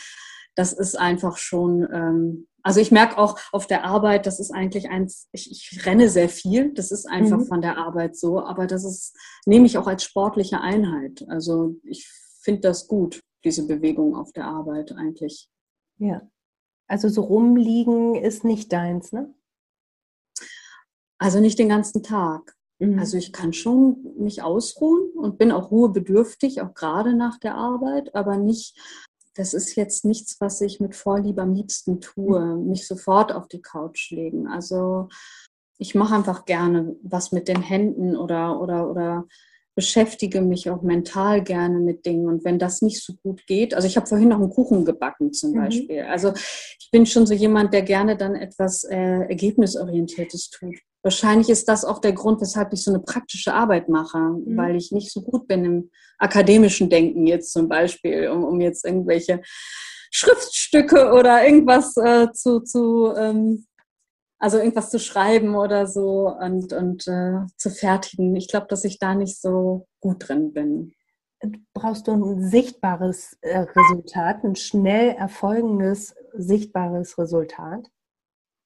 das ist einfach schon, ähm, also ich merke auch auf der Arbeit, das ist eigentlich eins, ich, ich renne sehr viel, das ist einfach mhm. von der Arbeit so, aber das ist, nehme ich auch als sportliche Einheit. Also ich finde das gut, diese Bewegung auf der Arbeit eigentlich. Ja. Also so rumliegen ist nicht deins, ne? Also nicht den ganzen Tag. Mhm. Also ich kann schon mich ausruhen und bin auch ruhebedürftig, auch gerade nach der Arbeit, aber nicht das ist jetzt nichts, was ich mit Vorliebe am liebsten tue, mich sofort auf die Couch legen. Also ich mache einfach gerne was mit den Händen oder, oder, oder beschäftige mich auch mental gerne mit Dingen. Und wenn das nicht so gut geht, also ich habe vorhin noch einen Kuchen gebacken zum mhm. Beispiel. Also ich bin schon so jemand, der gerne dann etwas äh, Ergebnisorientiertes tut. Wahrscheinlich ist das auch der Grund, weshalb ich so eine praktische Arbeit mache, mhm. weil ich nicht so gut bin im akademischen Denken jetzt zum Beispiel, um, um jetzt irgendwelche Schriftstücke oder irgendwas äh, zu, zu ähm, also irgendwas zu schreiben oder so und, und äh, zu fertigen. Ich glaube, dass ich da nicht so gut drin bin. Brauchst du ein sichtbares äh, Resultat, ein schnell erfolgendes, sichtbares Resultat?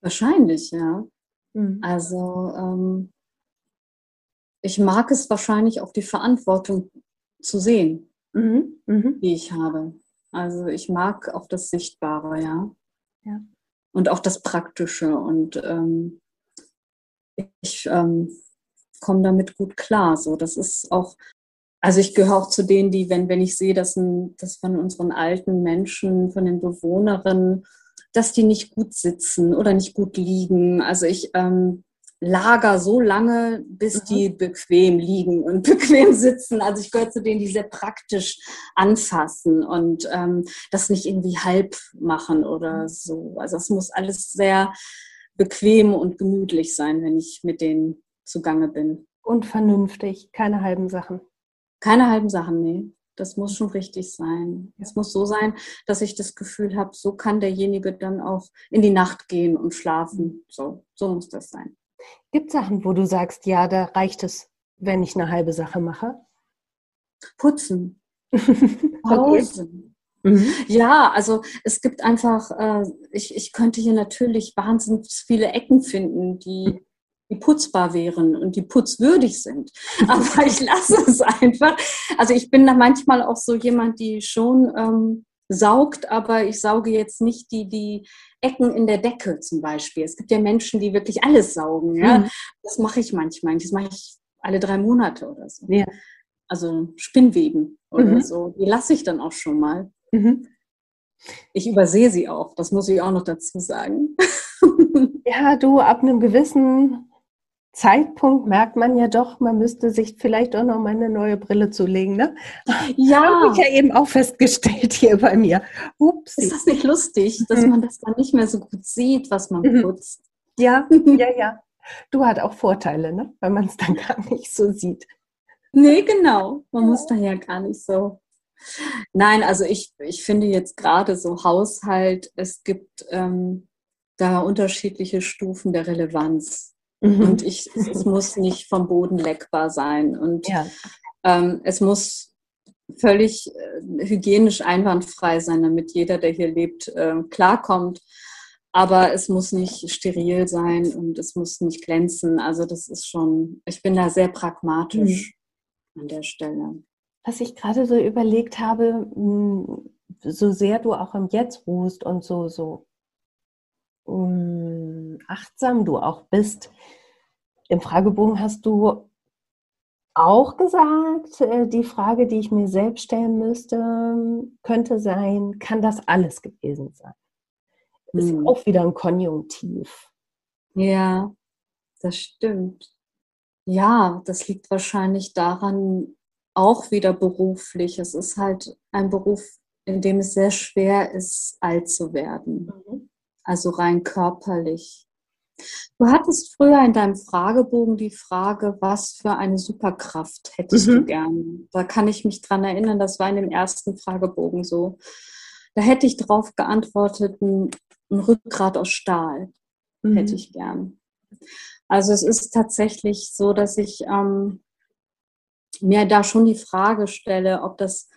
Wahrscheinlich, ja. Mhm. Also ähm, ich mag es wahrscheinlich auch die Verantwortung zu sehen, mhm. Mhm. die ich habe. Also ich mag auch das Sichtbare, ja. ja. Und auch das Praktische. Und ähm, ich ähm, komme damit gut klar. So, das ist auch, also ich gehöre auch zu denen, die, wenn, wenn ich sehe, dass, ein, dass von unseren alten Menschen, von den Bewohnerinnen dass die nicht gut sitzen oder nicht gut liegen. Also ich ähm, lager so lange, bis mhm. die bequem liegen und bequem sitzen. Also ich gehöre zu denen, die sehr praktisch anfassen und ähm, das nicht irgendwie halb machen oder mhm. so. Also es muss alles sehr bequem und gemütlich sein, wenn ich mit denen zugange bin. Und vernünftig, keine halben Sachen. Keine halben Sachen, nee. Das muss schon richtig sein. Es muss so sein, dass ich das Gefühl habe, so kann derjenige dann auch in die Nacht gehen und schlafen. So, so muss das sein. Gibt es Sachen, wo du sagst, ja, da reicht es, wenn ich eine halbe Sache mache? Putzen. Pausen. Mhm. Ja, also es gibt einfach, äh, ich, ich könnte hier natürlich wahnsinnig viele Ecken finden, die die putzbar wären und die putzwürdig sind. Aber ich lasse es einfach. Also ich bin da manchmal auch so jemand, die schon ähm, saugt, aber ich sauge jetzt nicht die, die Ecken in der Decke zum Beispiel. Es gibt ja Menschen, die wirklich alles saugen. Ja? Mhm. Das mache ich manchmal. Das mache ich alle drei Monate oder so. Ja. Also Spinnweben oder mhm. so. Die lasse ich dann auch schon mal. Mhm. Ich übersehe sie auch, das muss ich auch noch dazu sagen. Ja, du, ab einem gewissen Zeitpunkt merkt man ja doch, man müsste sich vielleicht auch noch mal eine neue Brille zulegen, ne? Ja. Habe ich ja eben auch festgestellt hier bei mir. Ups. Ist das nicht lustig, dass mhm. man das dann nicht mehr so gut sieht, was man mhm. putzt? Ja, ja, ja. Du hat auch Vorteile, ne? Weil man es dann gar nicht so sieht. Nee, genau. Man muss da ja gar nicht so. Nein, also ich, ich finde jetzt gerade so Haushalt, es gibt ähm, da unterschiedliche Stufen der Relevanz. Mhm. Und ich, es muss nicht vom Boden leckbar sein. Und ja. ähm, es muss völlig äh, hygienisch einwandfrei sein, damit jeder, der hier lebt, äh, klarkommt. Aber es muss nicht steril sein und es muss nicht glänzen. Also das ist schon, ich bin da sehr pragmatisch mhm. an der Stelle. Was ich gerade so überlegt habe, hm, so sehr du auch im Jetzt ruhst und so, so hm, achtsam du auch bist. Im Fragebogen hast du auch gesagt, äh, die Frage, die ich mir selbst stellen müsste, könnte sein, kann das alles gewesen sein? Ist hm. auch wieder ein Konjunktiv. Ja, das stimmt. Ja, das liegt wahrscheinlich daran, auch wieder beruflich. Es ist halt ein Beruf, in dem es sehr schwer ist, alt zu werden. Mhm also rein körperlich. Du hattest früher in deinem Fragebogen die Frage, was für eine Superkraft hättest mhm. du gern? Da kann ich mich dran erinnern, das war in dem ersten Fragebogen so. Da hätte ich darauf geantwortet, ein, ein, Rückgrat aus Stahl mhm. hätte ich gern. Also es ist tatsächlich so, dass ich ähm, mir da schon die Frage stelle, ob das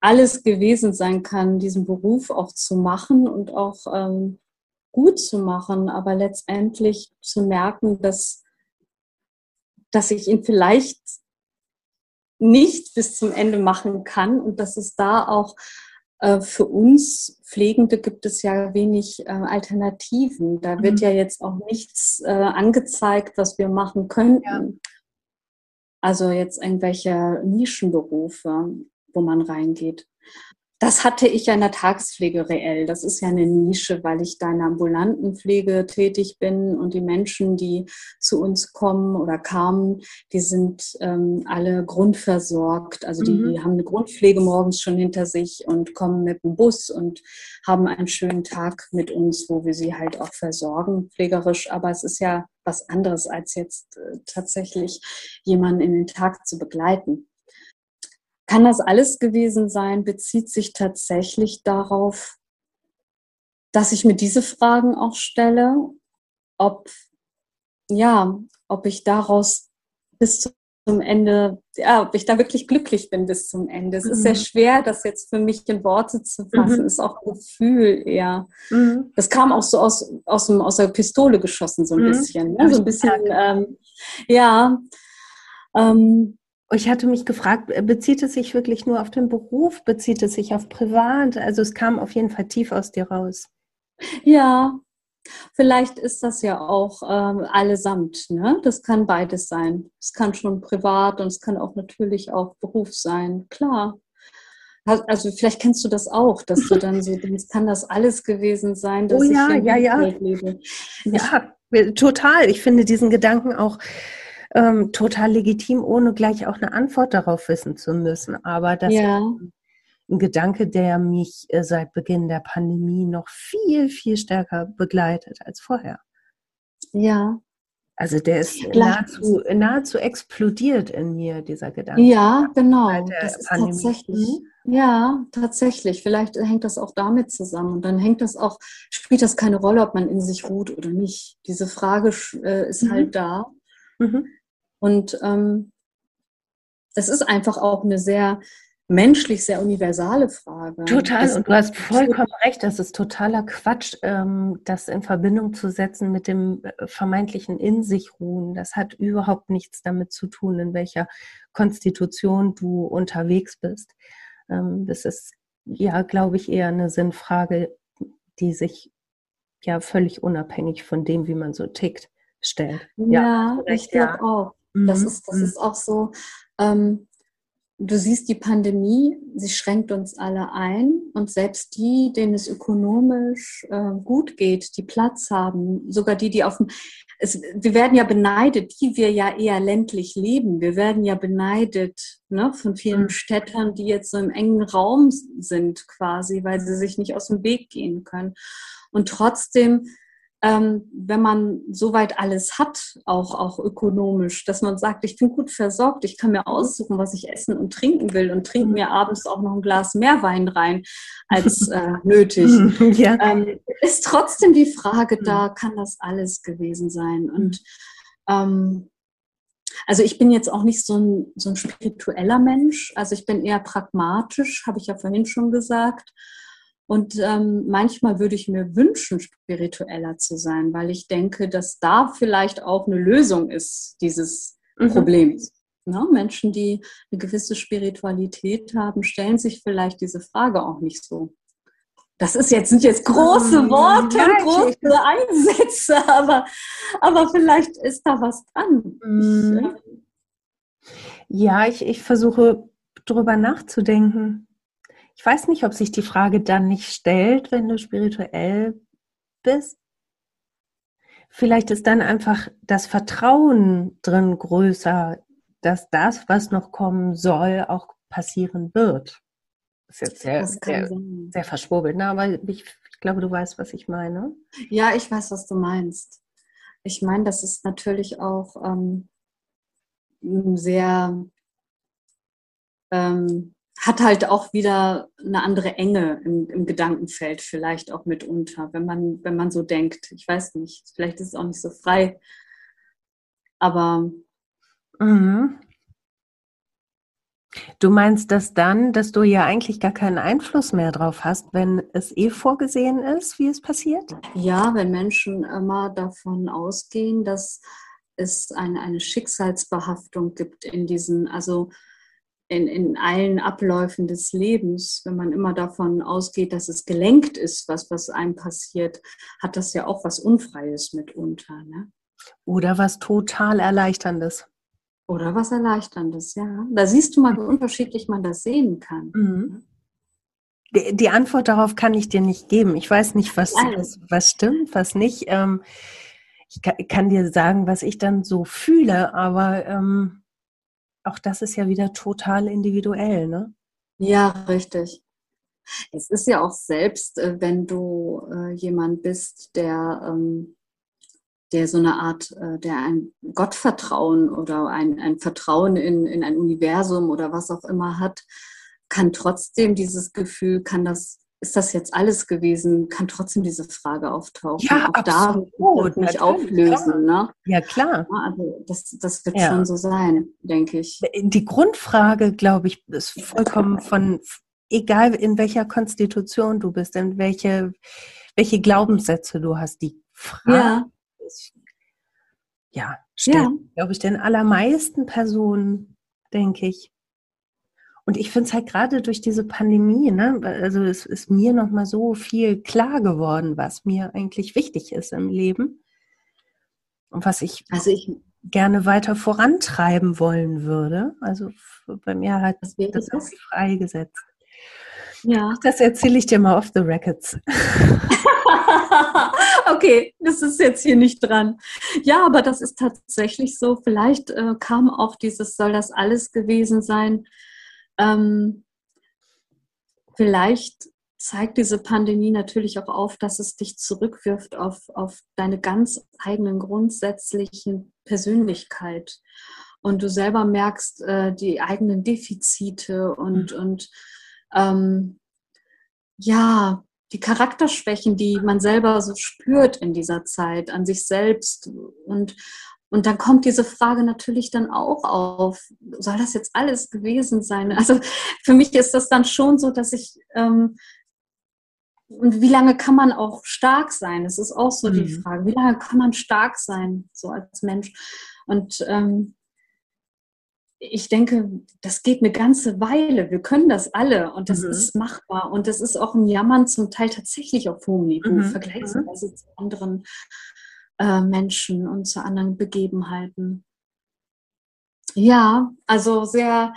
alles gewesen sein kann, diesen Beruf auch zu machen und auch ähm, gut zu machen, aber letztendlich zu merken, dass, dass ich ihn vielleicht nicht bis zum Ende machen kann und dass es da auch äh, für uns Pflegende gibt es ja wenig äh, Alternativen. Da wird mhm. ja jetzt auch nichts äh, angezeigt, was wir machen könnten. Ja. Also jetzt irgendwelche Nischenberufe wo man reingeht. Das hatte ich ja in der Tagespflege reell. Das ist ja eine Nische, weil ich da in der ambulanten Pflege tätig bin und die Menschen, die zu uns kommen oder kamen, die sind ähm, alle grundversorgt. Also die mhm. haben eine Grundpflege morgens schon hinter sich und kommen mit dem Bus und haben einen schönen Tag mit uns, wo wir sie halt auch versorgen, pflegerisch. Aber es ist ja was anderes, als jetzt äh, tatsächlich jemanden in den Tag zu begleiten. Kann das alles gewesen sein? Bezieht sich tatsächlich darauf, dass ich mir diese Fragen auch stelle, ob, ja, ob ich daraus bis zum Ende, ja, ob ich da wirklich glücklich bin bis zum Ende. Es mhm. ist sehr mhm. schwer, das jetzt für mich in Worte zu fassen. Mhm. Ist auch ein Gefühl eher. Mhm. Das kam auch so aus, aus, dem, aus der Pistole geschossen, so ein mhm. bisschen. Ne? So ein bisschen, ähm, ja. Ähm, ich hatte mich gefragt, bezieht es sich wirklich nur auf den Beruf? Bezieht es sich auf privat? Also es kam auf jeden Fall tief aus dir raus. Ja, vielleicht ist das ja auch ähm, allesamt. Ne? Das kann beides sein. Es kann schon privat und es kann auch natürlich auch Beruf sein. Klar. Also vielleicht kennst du das auch, dass du dann so denkst, kann das alles gewesen sein, dass oh ja, ich ja, ja. lebe. Ja, total. Ich finde diesen Gedanken auch ähm, total legitim, ohne gleich auch eine Antwort darauf wissen zu müssen. Aber das ja. ist ein Gedanke, der mich äh, seit Beginn der Pandemie noch viel, viel stärker begleitet als vorher. Ja. Also der ist nahezu, nahezu explodiert in mir, dieser Gedanke. Ja, genau. Das ist Pandemie. tatsächlich. Mhm. Ja, tatsächlich. Vielleicht hängt das auch damit zusammen. Und dann hängt das auch, spielt das keine Rolle, ob man in sich ruht oder nicht. Diese Frage äh, ist mhm. halt da. Mhm. Und ähm, es ist einfach auch eine sehr menschlich sehr universale Frage. Total, und du hast vollkommen recht, das ist totaler Quatsch, ähm, das in Verbindung zu setzen mit dem äh, vermeintlichen In sich ruhen. Das hat überhaupt nichts damit zu tun, in welcher Konstitution du unterwegs bist. Ähm, das ist ja, glaube ich, eher eine Sinnfrage, die sich ja völlig unabhängig von dem, wie man so tickt, stellt. Ja, ja ich glaube ja. auch. Das, mhm. ist, das mhm. ist auch so. Ähm, du siehst die Pandemie, sie schränkt uns alle ein und selbst die, denen es ökonomisch äh, gut geht, die Platz haben, sogar die, die auf dem, es, wir werden ja beneidet, die wir ja eher ländlich leben. Wir werden ja beneidet ne, von vielen mhm. Städtern, die jetzt so im engen Raum sind quasi, weil sie sich nicht aus dem Weg gehen können. Und trotzdem ähm, wenn man soweit alles hat, auch, auch ökonomisch, dass man sagt, ich bin gut versorgt, ich kann mir aussuchen, was ich essen und trinken will und trinke mir abends auch noch ein Glas mehr Wein rein als äh, nötig, ja. ähm, ist trotzdem die Frage da, kann das alles gewesen sein? Und ähm, also ich bin jetzt auch nicht so ein, so ein spiritueller Mensch, also ich bin eher pragmatisch, habe ich ja vorhin schon gesagt. Und ähm, manchmal würde ich mir wünschen, spiritueller zu sein, weil ich denke, dass da vielleicht auch eine Lösung ist dieses mhm. Problems. Ne? Menschen, die eine gewisse Spiritualität haben, stellen sich vielleicht diese Frage auch nicht so. Das ist jetzt, sind jetzt große ähm, Worte, ja, große Einsätze, aber, aber vielleicht ist da was dran. Mhm. Ja, ich, ich versuche drüber nachzudenken. Ich weiß nicht, ob sich die Frage dann nicht stellt, wenn du spirituell bist. Vielleicht ist dann einfach das Vertrauen drin größer, dass das, was noch kommen soll, auch passieren wird. Das ist jetzt sehr, sehr, sehr, verschwurbelt, ne? aber ich, ich glaube, du weißt, was ich meine. Ja, ich weiß, was du meinst. Ich meine, das ist natürlich auch ähm, sehr ähm, hat halt auch wieder eine andere Enge im, im, Gedankenfeld, vielleicht auch mitunter, wenn man, wenn man so denkt. Ich weiß nicht, vielleicht ist es auch nicht so frei, aber. Mhm. Du meinst das dann, dass du ja eigentlich gar keinen Einfluss mehr drauf hast, wenn es eh vorgesehen ist, wie es passiert? Ja, wenn Menschen immer davon ausgehen, dass es eine, eine Schicksalsbehaftung gibt in diesen, also in, in allen Abläufen des Lebens, wenn man immer davon ausgeht, dass es gelenkt ist, was, was einem passiert, hat das ja auch was Unfreies mitunter. Ne? Oder was total Erleichterndes. Oder was Erleichterndes, ja. Da siehst du mal, wie unterschiedlich man das sehen kann. Mhm. Die, die, Antwort darauf kann ich dir nicht geben. Ich weiß nicht, was, was, was stimmt, was nicht. Ähm, ich kann, kann, dir sagen, was ich dann so fühle, aber ähm, auch das ist ja wieder total individuell, ne? Ja, richtig. Es ist ja auch selbst, äh, wenn du äh, jemand bist, der, ähm, der so eine Art, äh, der ein Gottvertrauen oder ein, ein Vertrauen in, in ein Universum oder was auch immer hat, kann trotzdem dieses Gefühl, kann das ist das jetzt alles gewesen, kann trotzdem diese Frage auftauchen. Ja, auch absolut, da nicht auflösen. Ne? Ja, klar. Also das, das wird ja. schon so sein, denke ich. Die Grundfrage, glaube ich, ist vollkommen von, egal in welcher Konstitution du bist, in welche, welche Glaubenssätze du hast, die Frage ja. ist, ja, stellt, ja. glaube ich, den allermeisten Personen, denke ich. Und ich finde es halt gerade durch diese Pandemie, ne, also es ist mir nochmal so viel klar geworden, was mir eigentlich wichtig ist im Leben und was ich, also ich gerne weiter vorantreiben wollen würde. Also bei mir hat das, das auch freigesetzt. Ja. Das erzähle ich dir mal off the records. okay, das ist jetzt hier nicht dran. Ja, aber das ist tatsächlich so. Vielleicht äh, kam auch dieses, soll das alles gewesen sein, ähm, vielleicht zeigt diese Pandemie natürlich auch auf, dass es dich zurückwirft auf, auf deine ganz eigenen grundsätzlichen Persönlichkeit. Und du selber merkst äh, die eigenen Defizite und, mhm. und ähm, ja, die Charakterschwächen, die man selber so spürt in dieser Zeit an sich selbst. Und, und dann kommt diese Frage natürlich dann auch auf, soll das jetzt alles gewesen sein? Also für mich ist das dann schon so, dass ich, ähm, und wie lange kann man auch stark sein? Das ist auch so mhm. die Frage, wie lange kann man stark sein, so als Mensch? Und ähm, ich denke, das geht eine ganze Weile. Wir können das alle und das Mhm. ist machbar. Und das ist auch ein Jammern zum Teil tatsächlich auf hohem Niveau, Mhm. vergleichsweise zu anderen äh, Menschen und zu anderen Begebenheiten. Ja, also sehr,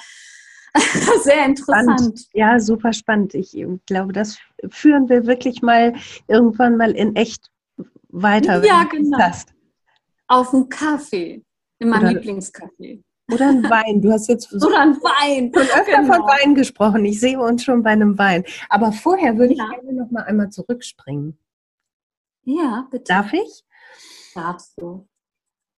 sehr interessant. Spannend. Ja, super spannend. Ich glaube, das führen wir wirklich mal irgendwann mal in echt weiter, Ja, genau. hast. Auf einen Kaffee, in meinem Lieblingscafé. Oder ein Wein. Du hast jetzt Oder ein Wein. schon öfter Genau. von Wein gesprochen. Ich sehe uns schon bei einem Wein. Aber vorher würde ich Ja. gerne noch mal einmal zurückspringen. Ja, bitte. Darf ich? Darfst du.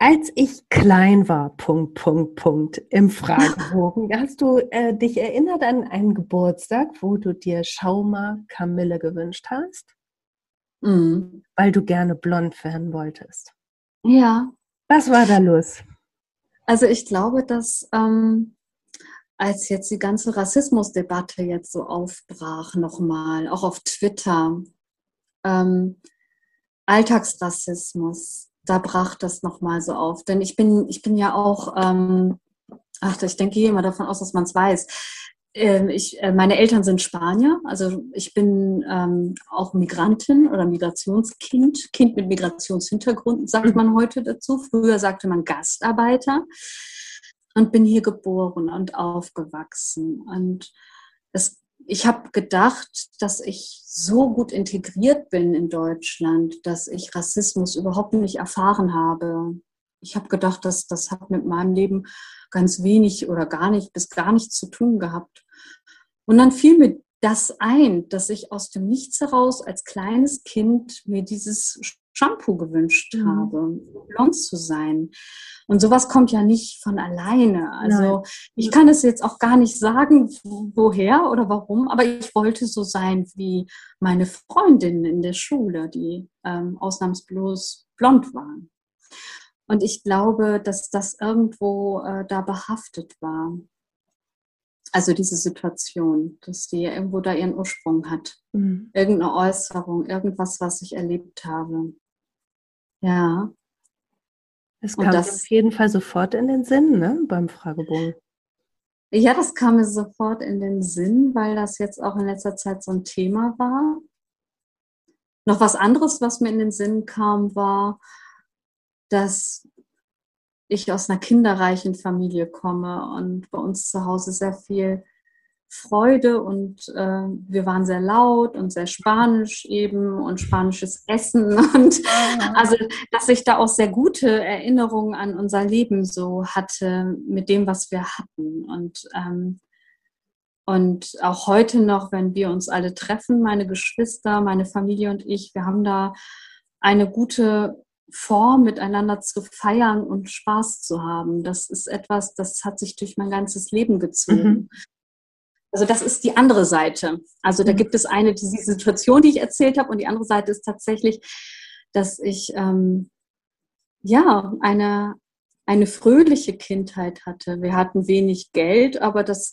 Als ich klein war, Punkt, Punkt, Punkt, im Fragebogen, hast du äh, dich erinnert an einen Geburtstag, wo du dir Schauma Kamille gewünscht hast, Mhm. weil du gerne blond werden wolltest. Ja, Was war da los? also ich glaube, dass ähm, als jetzt die ganze Rassismusdebatte jetzt so aufbrach nochmal, auch auf Twitter, ähm, Alltagsrassismus, da brach das nochmal so auf. Denn ich bin, ich bin ja auch, ähm, ach, ich denke immer davon aus, dass man es weiß. Ähm, ich, äh, meine Eltern sind Spanier, also ich bin ähm, auch Migrantin oder Migrationskind, Kind mit Migrationshintergrund, sagt man heute dazu. Früher sagte man Gastarbeiter und bin hier geboren und aufgewachsen. Und es, ich habe gedacht, dass ich so gut integriert bin in Deutschland, dass ich Rassismus überhaupt nicht erfahren habe. Ich habe gedacht, dass das hat mit meinem Leben ganz wenig oder gar nicht bis gar nichts zu tun gehabt. Und dann fiel mir das ein, dass ich aus dem Nichts heraus als kleines Kind mir dieses Shampoo gewünscht Mhm. habe, blond zu sein. Und sowas kommt ja nicht von alleine. Also Nein. ich kann es jetzt auch gar nicht sagen, woher oder warum, aber ich wollte so sein wie meine Freundinnen in der Schule, die ähm, ausnahmslos blond waren. Und ich glaube, dass das irgendwo äh, da behaftet war. Also diese Situation, dass die irgendwo da ihren Ursprung hat. Mhm. Irgendeine Äußerung, irgendwas, was ich erlebt habe. Ja, Das Und kam das- auf jeden Fall sofort in den Sinn, ne, beim Fragebogen. Ja, das kam mir sofort in den Sinn, weil das jetzt auch in letzter Zeit so ein Thema war. Noch was anderes, was mir in den Sinn kam, war, dass ich aus einer kinderreichen Familie komme und bei uns zu Hause sehr viel Freude und äh, wir waren sehr laut und sehr spanisch eben und spanisches Essen und also, dass ich da auch sehr gute Erinnerungen an unser Leben so hatte mit dem, was wir hatten. Und, ähm, und auch heute noch, wenn wir uns alle treffen, meine Geschwister, meine Familie und ich, wir haben da eine gute Form, miteinander zu feiern und Spaß zu haben. Das ist etwas, das hat sich durch mein ganzes Leben gezogen. Mhm. Also das ist die andere Seite. Also da Mhm. gibt es eine, diese Situation, die ich erzählt habe, und die andere Seite ist tatsächlich, dass ich ähm, ja eine, eine fröhliche Kindheit hatte. Wir hatten wenig Geld, aber das,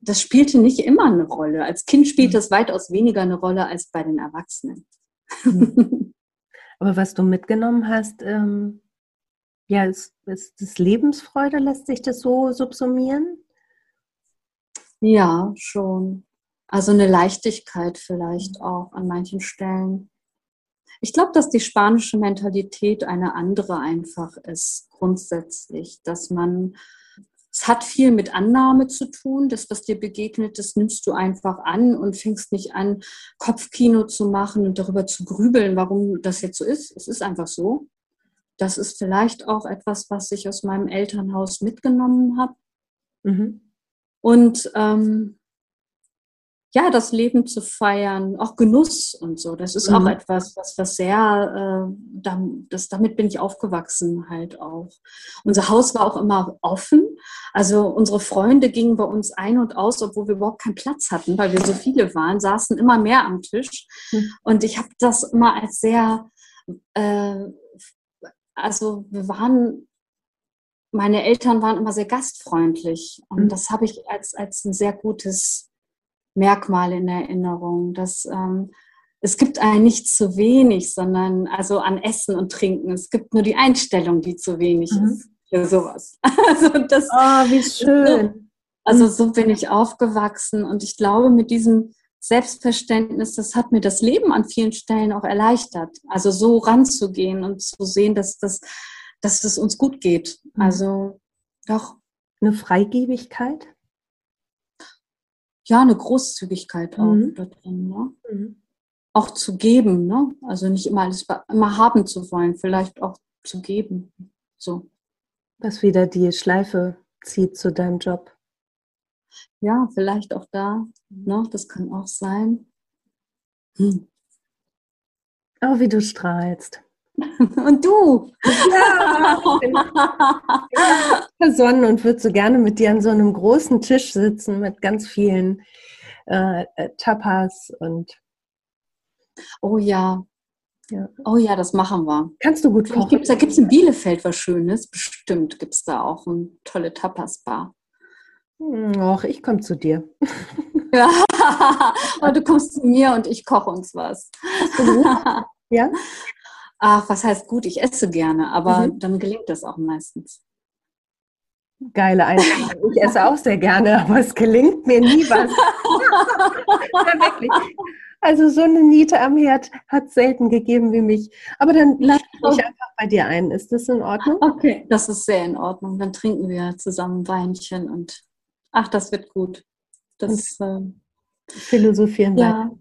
das spielte nicht immer eine Rolle. Als Kind spielte es weitaus weniger eine Rolle als bei den Erwachsenen. Aber was du mitgenommen hast, ähm, ja, ist, ist das Lebensfreude, lässt sich das so subsumieren? Ja, schon. Also eine Leichtigkeit vielleicht auch an manchen Stellen. Ich glaube, dass die spanische Mentalität eine andere einfach ist, grundsätzlich, dass man, es hat viel mit Annahme zu tun, das, was dir begegnet, das nimmst du einfach an und fängst nicht an, Kopfkino zu machen und darüber zu grübeln, warum das jetzt so ist. Es ist einfach so. Das ist vielleicht auch etwas, was ich aus meinem Elternhaus mitgenommen habe. Mhm. Und ähm, ja, das Leben zu feiern, auch Genuss und so, das ist Mhm. auch etwas, was, was sehr, äh, das, damit bin ich aufgewachsen halt auch. Unser Haus war auch immer offen, also unsere Freunde gingen bei uns ein und aus, obwohl wir überhaupt keinen Platz hatten, weil wir so viele waren, saßen immer mehr am Tisch. Mhm. Und ich habe das immer als sehr, äh, also wir waren meine Eltern waren immer sehr gastfreundlich und Mhm. das habe ich als, als ein sehr gutes Merkmal in Erinnerung, dass ähm, es gibt ein nicht zu wenig, sondern also an Essen und Trinken. Es gibt nur die Einstellung, die zu wenig Mhm. ist. für sowas. Also das, oh, wie schön. Also so bin ich aufgewachsen und ich glaube, mit diesem Selbstverständnis, das hat mir das Leben an vielen Stellen auch erleichtert. Also so ranzugehen und zu sehen, dass das, dass es uns gut geht. Mhm. Also doch. Eine Freigebigkeit? Ja, eine Großzügigkeit auch mhm. da drin. Ne? Mhm. Auch zu geben, ne? Also nicht immer alles immer haben zu wollen, vielleicht auch zu geben. So. Was wieder die Schleife zieht zu deinem Job. Ja, vielleicht auch da. Ne? Das kann auch sein. Hm. Oh, wie du strahlst. Und du? Ja, ich bin versonnen und würde so gerne mit dir an so einem großen Tisch sitzen mit ganz vielen äh, äh Tapas und. Oh ja. ja. Oh ja, das machen wir. Kannst du gut kochen? Gibt's, da gibt es in Bielefeld was Schönes. Bestimmt gibt es da auch eine tolle Tapas-Bar. Ach, ich komme zu dir. Ja, du kommst zu mir und ich koche uns was. ja? Ach, was heißt gut? Ich esse gerne, aber mhm. dann gelingt das auch meistens. Geile Einstellung. Ich esse auch sehr gerne, aber es gelingt mir nie was. ja. Also so eine Niete am Herd hat es selten gegeben wie mich. Aber dann lade ich mich einfach bei dir ein. Ist das in Ordnung? Okay, das ist sehr in Ordnung. Dann trinken wir zusammen Weinchen und ach, das wird gut. Das äh, philosophieren ja, weiter.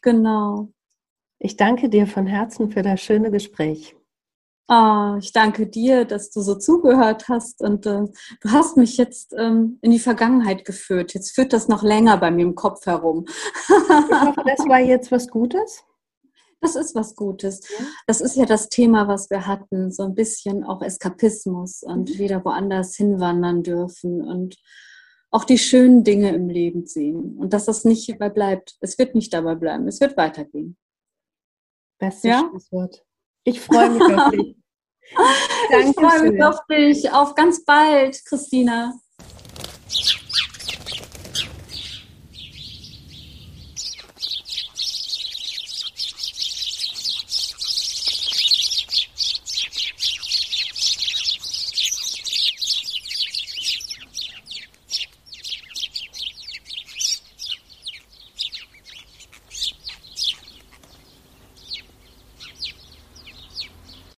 Genau. Ich danke dir von Herzen für das schöne Gespräch. Oh, ich danke dir, dass du so zugehört hast und äh, du hast mich jetzt ähm, in die Vergangenheit geführt. Jetzt führt das noch länger bei mir im Kopf herum. ich hoffe, das war jetzt was Gutes. Das ist was Gutes. Das ist ja das Thema, was wir hatten, so ein bisschen auch Eskapismus und mhm. wieder woanders hinwandern dürfen und auch die schönen Dinge im Leben sehen und dass das nicht dabei bleibt. Es wird nicht dabei bleiben, es wird weitergehen. Bestes ja? Schlusswort. Ich freue mich auf dich. ich freue mich auf dich. Auf ganz bald, Christina.